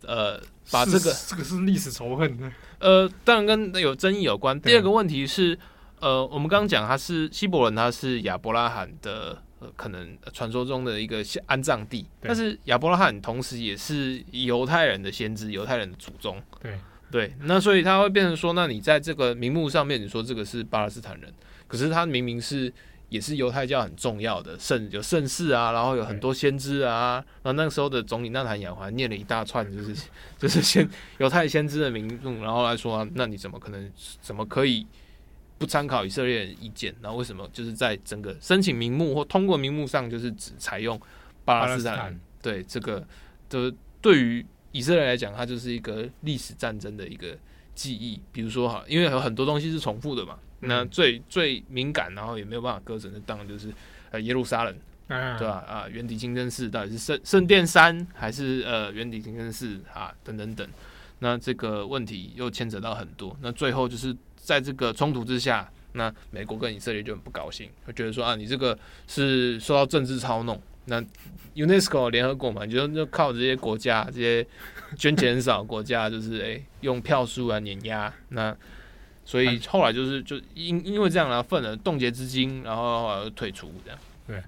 呃，把这个这个是历史仇恨的，呃，当然跟有争议有关。第二个问题是。呃，我们刚刚讲他是希伯伦，他是亚伯拉罕的呃，可能传说中的一个安葬地。但是亚伯拉罕同时也是犹太人的先知，犹太人的祖宗。对对，那所以他会变成说，那你在这个名目上面，你说这个是巴勒斯坦人，可是他明明是也是犹太教很重要的圣有圣事啊，然后有很多先知啊，然后那个时候的总理纳坦雅胡还念了一大串，就是 就是先犹太先知的名目，然后来说，那你怎么可能怎么可以？不参考以色列人意见，然后为什么就是在整个申请名目或通过名目上，就是只采用巴勒斯坦？斯坦对这个，的对于以色列来讲，它就是一个历史战争的一个记忆。比如说哈，因为有很多东西是重复的嘛，嗯、那最最敏感，然后也没有办法割舍的，当然就是呃耶路撒冷，嗯对吧？啊，园迪金真寺到底是圣圣殿山还是呃园迪金真寺啊？等等等，那这个问题又牵扯到很多，那最后就是。在这个冲突之下，那美国跟以色列就很不高兴，会觉得说啊，你这个是受到政治操弄。那 UNESCO 联合国嘛，你就就靠这些国家，这些捐钱很少国家，就是诶、欸、用票数啊碾压。那所以后来就是就因因为这样然后分了冻结资金，然后退出这样。对，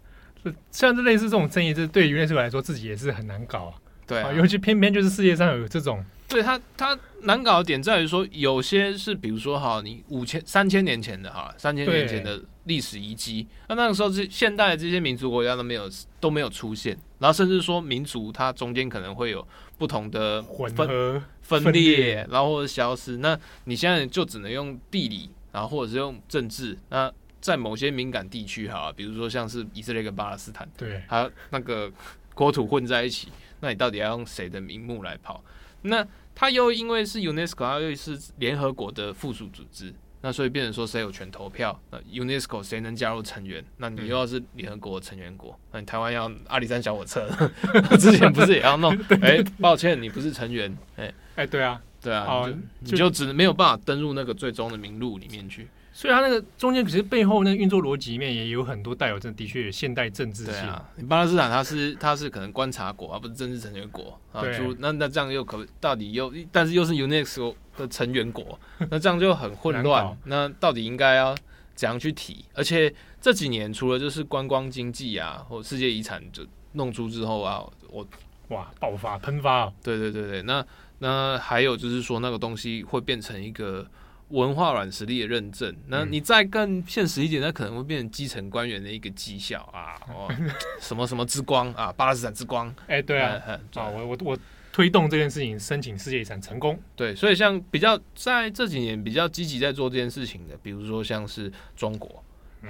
就像这类似这种争议，这对 UNESCO 来说自己也是很难搞啊。对啊，尤其偏偏就是世界上有这种。对他，他难搞的点在于说，有些是比如说哈，你五千、三千年前的哈，三千年前的历史遗迹，那那个时候是现代的这些民族国家都没有都没有出现，然后甚至说民族它中间可能会有不同的混合分裂，然后或者消失。那你现在就只能用地理，然后或者是用政治。那在某些敏感地区哈，比如说像是以色列跟巴勒斯坦，对，还有那个国土混在一起，那你到底要用谁的名目来跑？那它又因为是 UNESCO，他又是联合国的附属组织，那所以变成说谁有权投票？那 UNESCO 谁能加入成员？那你又要是联合国的成员国，那你台湾要阿里山小火车，之前不是也要弄？哎、欸，抱歉，你不是成员。哎、欸、哎，欸、对啊，对啊，哦、你就你就只能没有办法登入那个最终的名录里面去。所以它那个中间其实背后那个运作逻辑里面也有很多带有这的确现代政治性。啊，巴勒斯坦它是它是可能观察国而不是政治成员国啊。就那那这样又可到底又但是又是 UNESCO 的成员国，那这样就很混乱。那到底应该要怎样去提？而且这几年除了就是观光经济啊或世界遗产就弄出之后啊，我哇爆发喷发。对对对对，那那还有就是说那个东西会变成一个。文化软实力的认证，那你再更现实一点，那可能会变成基层官员的一个绩效啊，哦，什么什么之光啊，巴勒斯坦之光，哎、欸，对啊，啊，我我我推动这件事情申请世界遗产成功，对，所以像比较在这几年比较积极在做这件事情的，比如说像是中国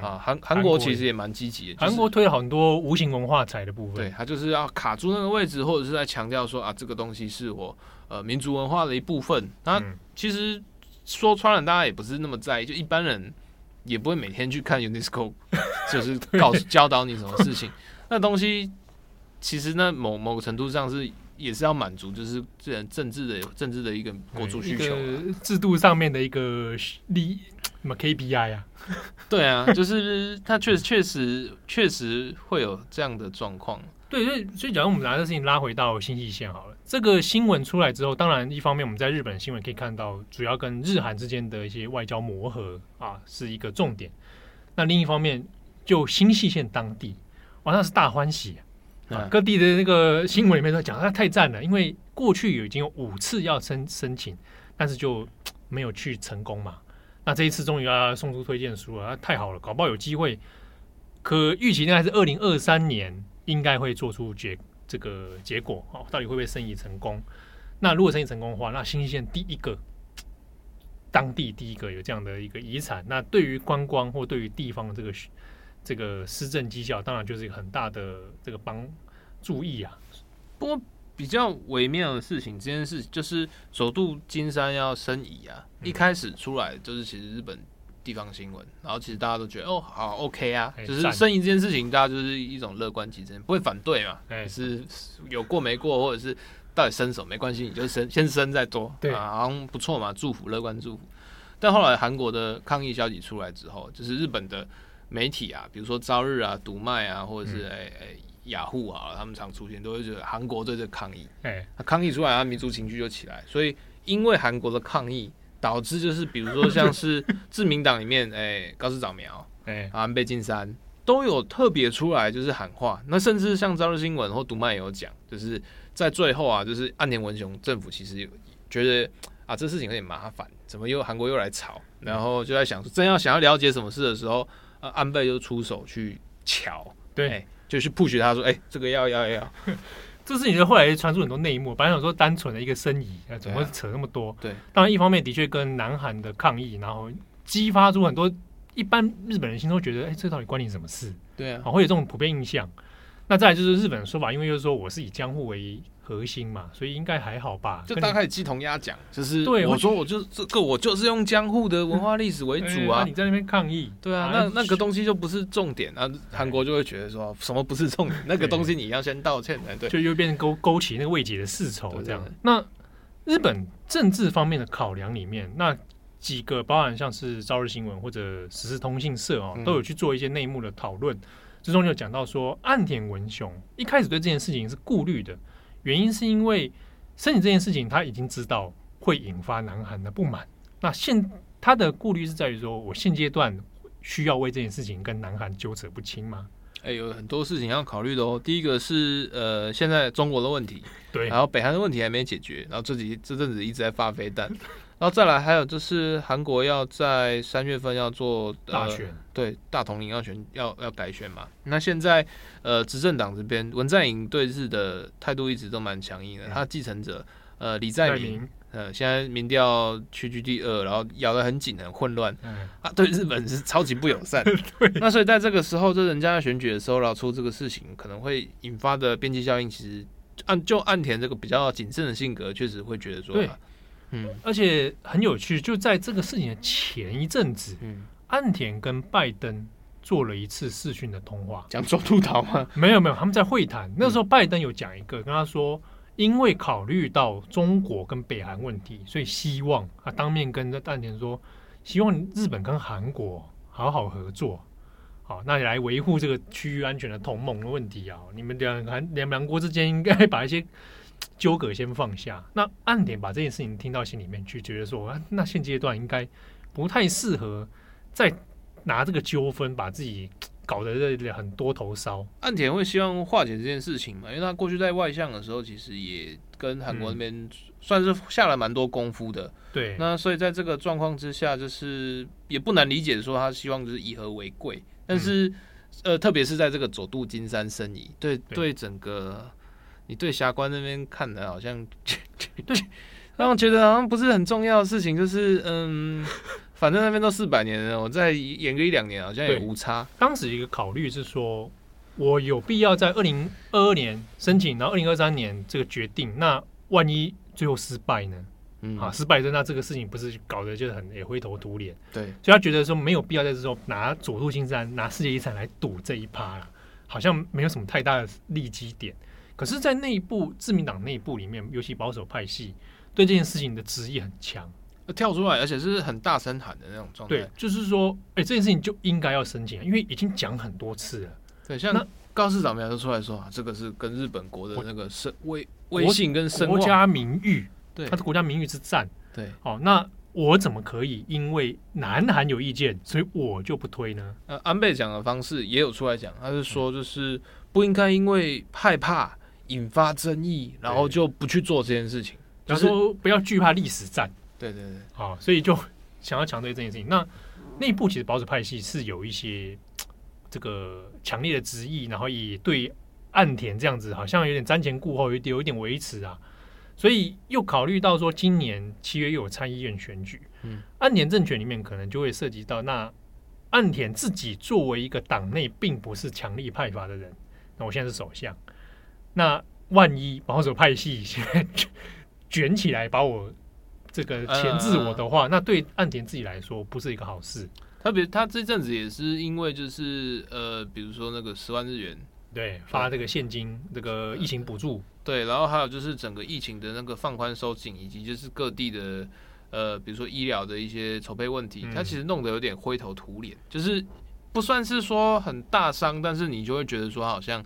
啊，韩韩国其实也蛮积极的，韩国推了很多无形文化财的部分，对，他就是要卡住那个位置，或者是在强调说啊，这个东西是我呃民族文化的一部分，那其实。说穿了，大家也不是那么在意，就一般人也不会每天去看 UNESCO，就是告诉教导你什么事情。那东西其实呢，某某个程度上是也是要满足，就是自然政治的政治的一个国族需求，制度上面的一个利什么 KPI 啊？对啊，就是它确实确实确实会有这样的状况。对，所以所以假如我们拿这个事情拉回到新潟县好了，这个新闻出来之后，当然一方面我们在日本新闻可以看到，主要跟日韩之间的一些外交磨合啊是一个重点。那另一方面，就新潟县当地，哇，那是大欢喜啊！啊各地的那个新闻里面都讲，那太赞了，因为过去已经有五次要申申请，但是就没有去成功嘛。那这一次终于要送出推荐书了，太好了，搞不好有机会。可预期应该是二零二三年应该会做出结这个结果哦，到底会不会申遗成功？那如果申遗成功的话，那新潟县第一个当地第一个有这样的一个遗产，那对于观光或对于地方的这个这个施政绩效，当然就是一个很大的这个帮助意啊。不过。比较微妙的事情，这件事就是首度金山要申遗啊。一开始出来就是其实日本地方新闻，然后其实大家都觉得哦好 OK 啊，就是生意这件事情，大家就是一种乐观其成，不会反对嘛。可是有过没过，或者是到底申什么没关系，你就伸先伸再多，对啊，好像不错嘛，祝福乐观祝福。但后来韩国的抗议消息出来之后，就是日本的媒体啊，比如说朝日啊、读卖啊，或者是诶诶。嗯雅虎啊，他们常出现，都会觉得韩国对这抗议，哎，他抗议出来，他民族情绪就起来。所以因为韩国的抗议，导致就是比如说像是自民党里面，哎，高市早苗，哎，安倍晋三都有特别出来就是喊话。那甚至像朝日新闻或读卖也有讲，就是在最后啊，就是岸田文雄政府其实有觉得啊，这事情有点麻烦，怎么又韩国又来吵，然后就在想说，真要想要了解什么事的时候，呃，安倍就出手去瞧，对。就去 push 他说：“哎、欸，这个要要要，这事情就后来传出很多内幕。本来想说单纯的一个申遗，怎么会扯那么多？对，当然一方面的确跟南韩的抗议，然后激发出很多一般日本人心中觉得，哎、欸，这到底关你什么事？对啊，会有这种普遍印象。那再来就是日本的说法，因为就是说我是以江户为。”核心嘛，所以应该还好吧？就大概鸡同鸭讲，就是对我说，我就这个，我就是用江户的文化历史为主啊。你在那边抗议，对啊，那那个东西就不是重点啊。韩国就会觉得说什么不是重点，那个东西你要先道歉才对。就又变成勾勾起那个未解的世仇这样。那日本政治方面的考量里面，那几个包含像是朝日新闻或者时事通信社哦，都有去做一些内幕的讨论，之中就讲到说，岸田文雄一开始对这件事情是顾虑的。原因是因为申请这件事情，他已经知道会引发南韩的不满。那现他的顾虑是在于说，我现阶段需要为这件事情跟南韩纠扯不清吗？哎、欸，有很多事情要考虑的哦。第一个是呃，现在中国的问题，对，然后北韩的问题还没解决，然后这几这阵子一直在发飞弹。然后再来，还有就是韩国要在三月份要做、呃、大选，对，大统领要选要要改选嘛。那现在呃，执政党这边文在寅对日的态度一直都蛮强硬的。嗯、他继承者呃李在明呃，现在民调屈居第二，然后咬得很紧很混乱，嗯、啊，对日本是超级不友善。对那所以在这个时候，这人家要选举的时候，然后出这个事情，可能会引发的边际效应，其实按就岸田这个比较谨慎的性格，确实会觉得说。嗯，而且很有趣，就在这个事情的前一阵子，嗯，岸田跟拜登做了一次视讯的通话，讲中途岛吗？没有没有，他们在会谈。那时候拜登有讲一个，跟他说，因为考虑到中国跟北韩问题，所以希望啊当面跟岸田说，希望日本跟韩国好好合作，好，那你来维护这个区域安全的同盟的问题啊。你们两韩两两国之间应该把一些。纠葛先放下，那暗点把这件事情听到心里面去，觉得说，啊、那现阶段应该不太适合再拿这个纠纷把自己搞得这很多头烧。暗点会希望化解这件事情嘛？因为他过去在外向的时候，其实也跟韩国那边算是下了蛮多功夫的。对、嗯，那所以在这个状况之下，就是也不难理解说他希望就是以和为贵，但是、嗯、呃，特别是在这个佐渡金山申遗，对对，对整个。你对霞关那边看的好像，对，让我觉得好像不是很重要的事情，就是嗯，反正那边都四百年了，我再延个一两年好像也无差。当时一个考虑是说，我有必要在二零二二年申请，然后二零二三年这个决定，那万一最后失败呢？嗯，啊，失败的那这个事情不是搞得就很也灰头土脸？对，所以他觉得说没有必要在这时候拿佐渡金山拿世界遗产来赌这一趴了，好像没有什么太大的利基点。可是，在内部自民党内部里面，尤其保守派系对这件事情的执意很强，跳出来，而且是很大声喊的那种状态。对，就是说，哎、欸，这件事情就应该要申请，因为已经讲很多次了。对，像高市长苗就出来说啊，这个是跟日本国的那个声威威信跟声国家名誉，对，他的国家名誉之战，对，哦，那我怎么可以因为南韩有意见，所以我就不推呢？呃，安倍讲的方式也有出来讲，他是说就是不应该因为害怕引发争议，然后就不去做这件事情，就是说不要惧怕历史战，对对对，好，所以就想要强调这件事情。那内部其实保守派系是有一些。这个强烈的质疑，然后也对岸田这样子好像有点瞻前顾后，有点有一点维持啊，所以又考虑到说今年七月又有参议院选举，嗯，岸田政权里面可能就会涉及到那岸田自己作为一个党内并不是强力派阀的人，那我现在是首相，那万一保守派系现在卷起来把我这个钳制我的话，那对岸田自己来说不是一个好事。特别，他这阵子也是因为就是呃，比如说那个十万日元，对，发这个现金，嗯、这个疫情补助，对，然后还有就是整个疫情的那个放宽收紧，以及就是各地的呃，比如说医疗的一些筹备问题，他其实弄得有点灰头土脸，就是不算是说很大伤，但是你就会觉得说好像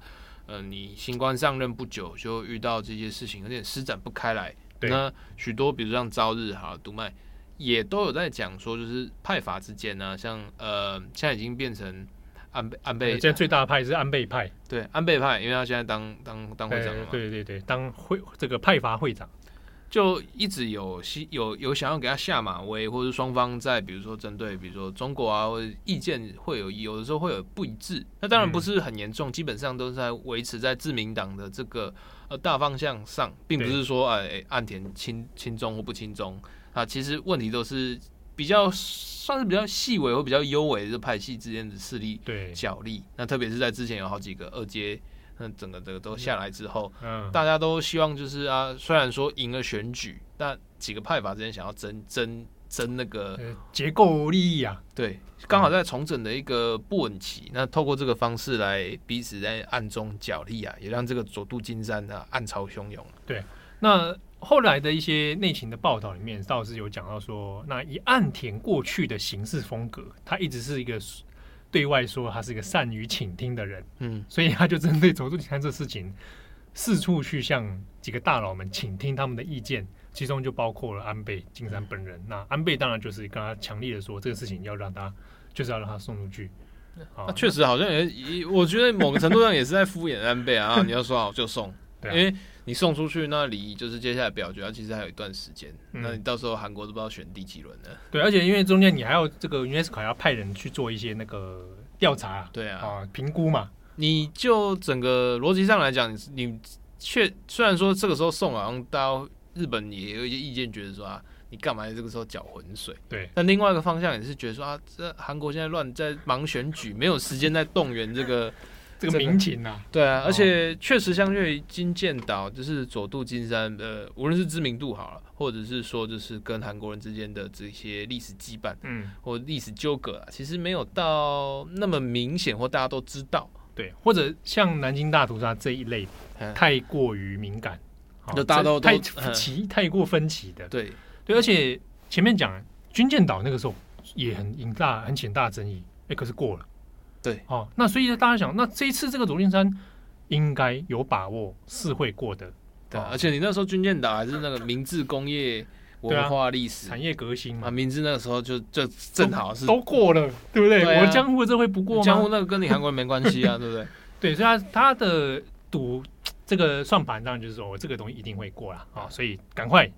呃，你新官上任不久就遇到这些事情，有点施展不开来。对，那许多比如像朝日哈读卖。也都有在讲说，就是派阀之间呢、啊，像呃，现在已经变成安倍安倍，现在最大的派是安倍派，对安倍派，因为他现在当当当会长了嘛，对对对，当会这个派阀会长，就一直有有有想要给他下马威，或者双方在比如说针对比如说中国啊，或者意见会有有的时候会有不一致，那当然不是很严重，嗯、基本上都是在维持在自民党的这个呃大方向上，并不是说哎岸田亲亲中或不亲中。啊，其实问题都是比较算是比较细微或比较优微的这派系之间的势力对角力。那特别是在之前有好几个二阶，那整个这个都下来之后，嗯，大家都希望就是啊，虽然说赢了选举，但几个派阀之间想要争争争那个结构利益啊，对，刚好在重整的一个不稳期。那透过这个方式来彼此在暗中角力啊，也让这个佐渡金山啊暗潮汹涌。对，那。后来的一些内情的报道里面，倒是有讲到说，那以岸田过去的行事风格，他一直是一个对外说他是一个善于倾听的人，嗯，所以他就针对佐渡金山这事情，四处去向几个大佬们倾听他们的意见，其中就包括了安倍晋三本人。那安倍当然就是跟他强烈的说，这个事情要让他就是要让他送出去。啊，确实好像也，我觉得某个程度上也是在敷衍安倍啊，你要说好就送，对啊，因为。你送出去，那离就是接下来表决，其实还有一段时间。嗯、那你到时候韩国都不知道选第几轮呢？对，而且因为中间你还要这个 UNESCO 要派人去做一些那个调查，对啊，啊评估嘛。你就整个逻辑上来讲，你确虽然说这个时候送，好像到日本也有一些意见，觉得说啊，你干嘛这个时候搅浑水？对。但另外一个方向也是觉得说啊，这韩国现在乱在忙选举，没有时间在动员这个。这个民情啊，对啊，而且确实相对于金剑岛，就是佐渡金山的，无论是知名度好了，或者是说就是跟韩国人之间的这些历史羁绊，嗯，或历史纠葛啊，其实没有到那么明显，或大家都知道，对，或者像南京大屠杀这一类，太过于敏感，就大家都太奇太过分歧的，对。对，而且前面讲军舰岛那个时候也很引大很浅大争议，哎，可是过了。对，哦，那所以大家想，那这一次这个佐渡金山应该有把握是会过的，对，而且你那时候军舰岛还是那个明治工业文化历史、啊、产业革新嘛，啊，明治那个时候就就正好是都，都过了，对不对？我江户这会不过吗？江户那个跟你韩国人没关系啊，对不对？对，所以他他的赌这个算盘当然就是说，我这个东西一定会过了啊、哦，所以赶快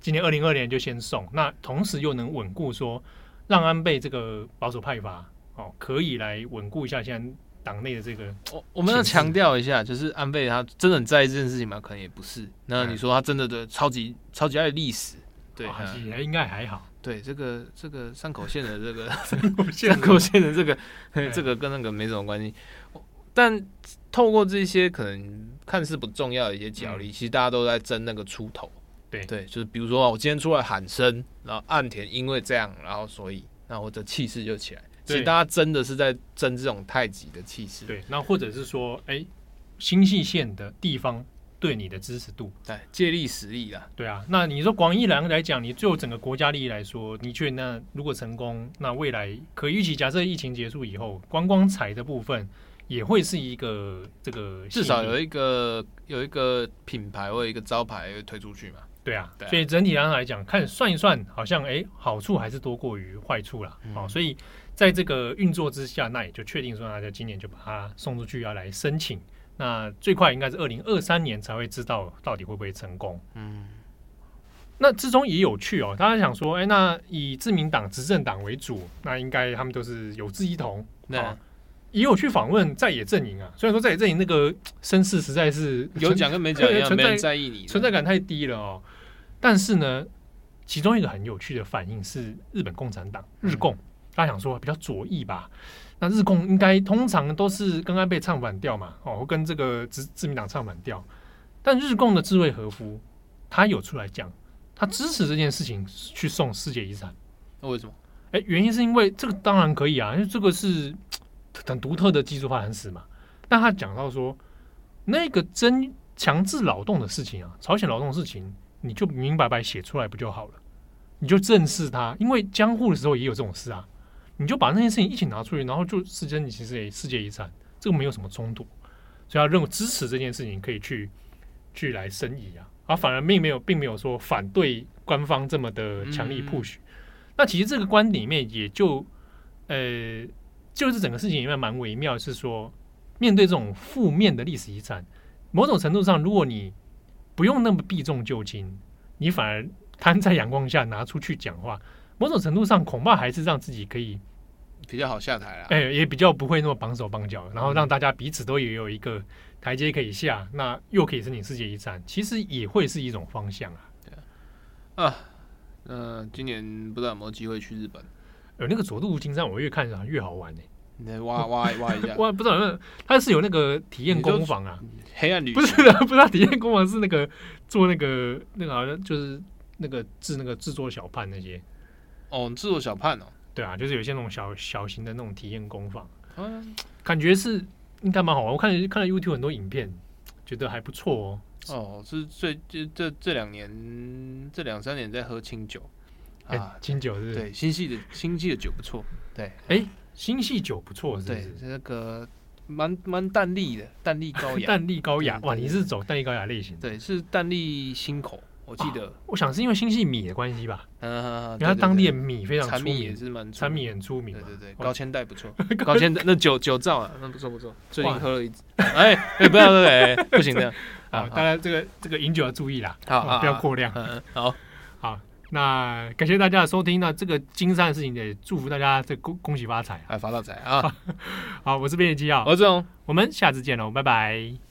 今年二零二零年就先送，那同时又能稳固说让安倍这个保守派阀。哦，可以来稳固一下现在党内的这个。我我们要强调一下，就是安倍他真的很在意这件事情吗？可能也不是。那你说他真的的超级超级爱历史，对，哦、还应该还好。对，这个这个山口县的这个 山口县的这个 这个跟那个没什么关系。但透过这些可能看似不重要的一些角力，嗯、其实大家都在争那个出头。对对，就是比如说我今天出来喊声，然后岸田因为这样，然后所以那我的气势就起来。所以大家真的是在争这种太极的气势，对。那或者是说，哎、欸，新潟县的地方对你的支持度，对，借力使力啦，对啊。那你说广义来来讲，你就整个国家利益来说，你觉得那如果成功，那未来可预期，假设疫情结束以后，观光财的部分也会是一个这个至少有一个有一个品牌或者一个招牌会推出去嘛。对啊，对啊，所以整体上来讲，看算一算，好像哎，好处还是多过于坏处啦。哦、嗯，所以在这个运作之下，那也就确定说，大家今年就把它送出去，要来申请。那最快应该是二零二三年才会知道到底会不会成功。嗯，那之中也有趣哦。大家想说，哎，那以自民党执政党为主，那应该他们都是有志一同。那、哦、也有去访问在野阵营啊。虽然说在野阵营那个声势实在是有讲跟没讲一样，没人在意你，存在感太低了哦。但是呢，其中一个很有趣的反应是日本共产党日共，大家想说比较左翼吧。那日共应该通常都是跟安倍唱反调嘛，哦，跟这个自自民党唱反调。但日共的智慧和夫，他有出来讲，他支持这件事情去送世界遗产。那为什么？哎，原因是因为这个当然可以啊，因为这个是很独特的技术发展史嘛。但他讲到说，那个真强制劳动的事情啊，朝鲜劳动的事情，你就明明白白写出来不就好了？你就正视它，因为江户的时候也有这种事啊。你就把那件事情一起拿出去，然后就世界你其实也世界遗产，这个没有什么冲突，所以他认为支持这件事情可以去去来申遗啊，而反而并没有并没有说反对官方这么的强力 push。嗯、那其实这个观点里面也就呃，就是整个事情里面蛮微妙，是说面对这种负面的历史遗产，某种程度上，如果你不用那么避重就轻，你反而摊在阳光下拿出去讲话，某种程度上恐怕还是让自己可以。比较好下台啊，哎，也比较不会那么绑手绑脚，然后让大家彼此都也有一个台阶可以下，那又可以申请世界遗产，其实也会是一种方向啊。对啊，啊，呃，今年不知道有没有机会去日本？呃，那个佐渡金山，我越看越好玩呢。你再挖挖挖一下，挖不知道它是有那个体验工坊啊，黑暗旅不是的，不知道体验工坊是那个做那个那个好像就是那个制那个制作小判那些。哦，制作小判哦。对啊，就是有些那种小小型的那种体验工坊，嗯，感觉是应该蛮好玩。我看看了 YouTube 很多影片，觉得还不错哦。哦，是最这这这两年这两三年在喝清酒啊，清酒是，对，新系的新系的酒不错。对，哎，新系酒不错，是对，那个蛮蛮淡丽的，淡丽高雅，淡丽高雅。哇，你是走淡丽高雅类型？对，是淡丽新口。我记得，我想是因为新系米的关系吧。嗯，因为它当地的米非常出名，产米也是蛮，产米很出名。对对对，高千代不错，高千代那酒酒造啊，那不错不错。最近喝了一支，哎哎，不要对，不行的。啊，大家这个这个饮酒要注意啦，好，不要过量。好 好，那感谢大家的收听。那这个金山的事情也祝福大家这恭恭喜发财，哎发大财啊！好，我是编辑机啊，我是志宏，我们下次见喽，拜拜。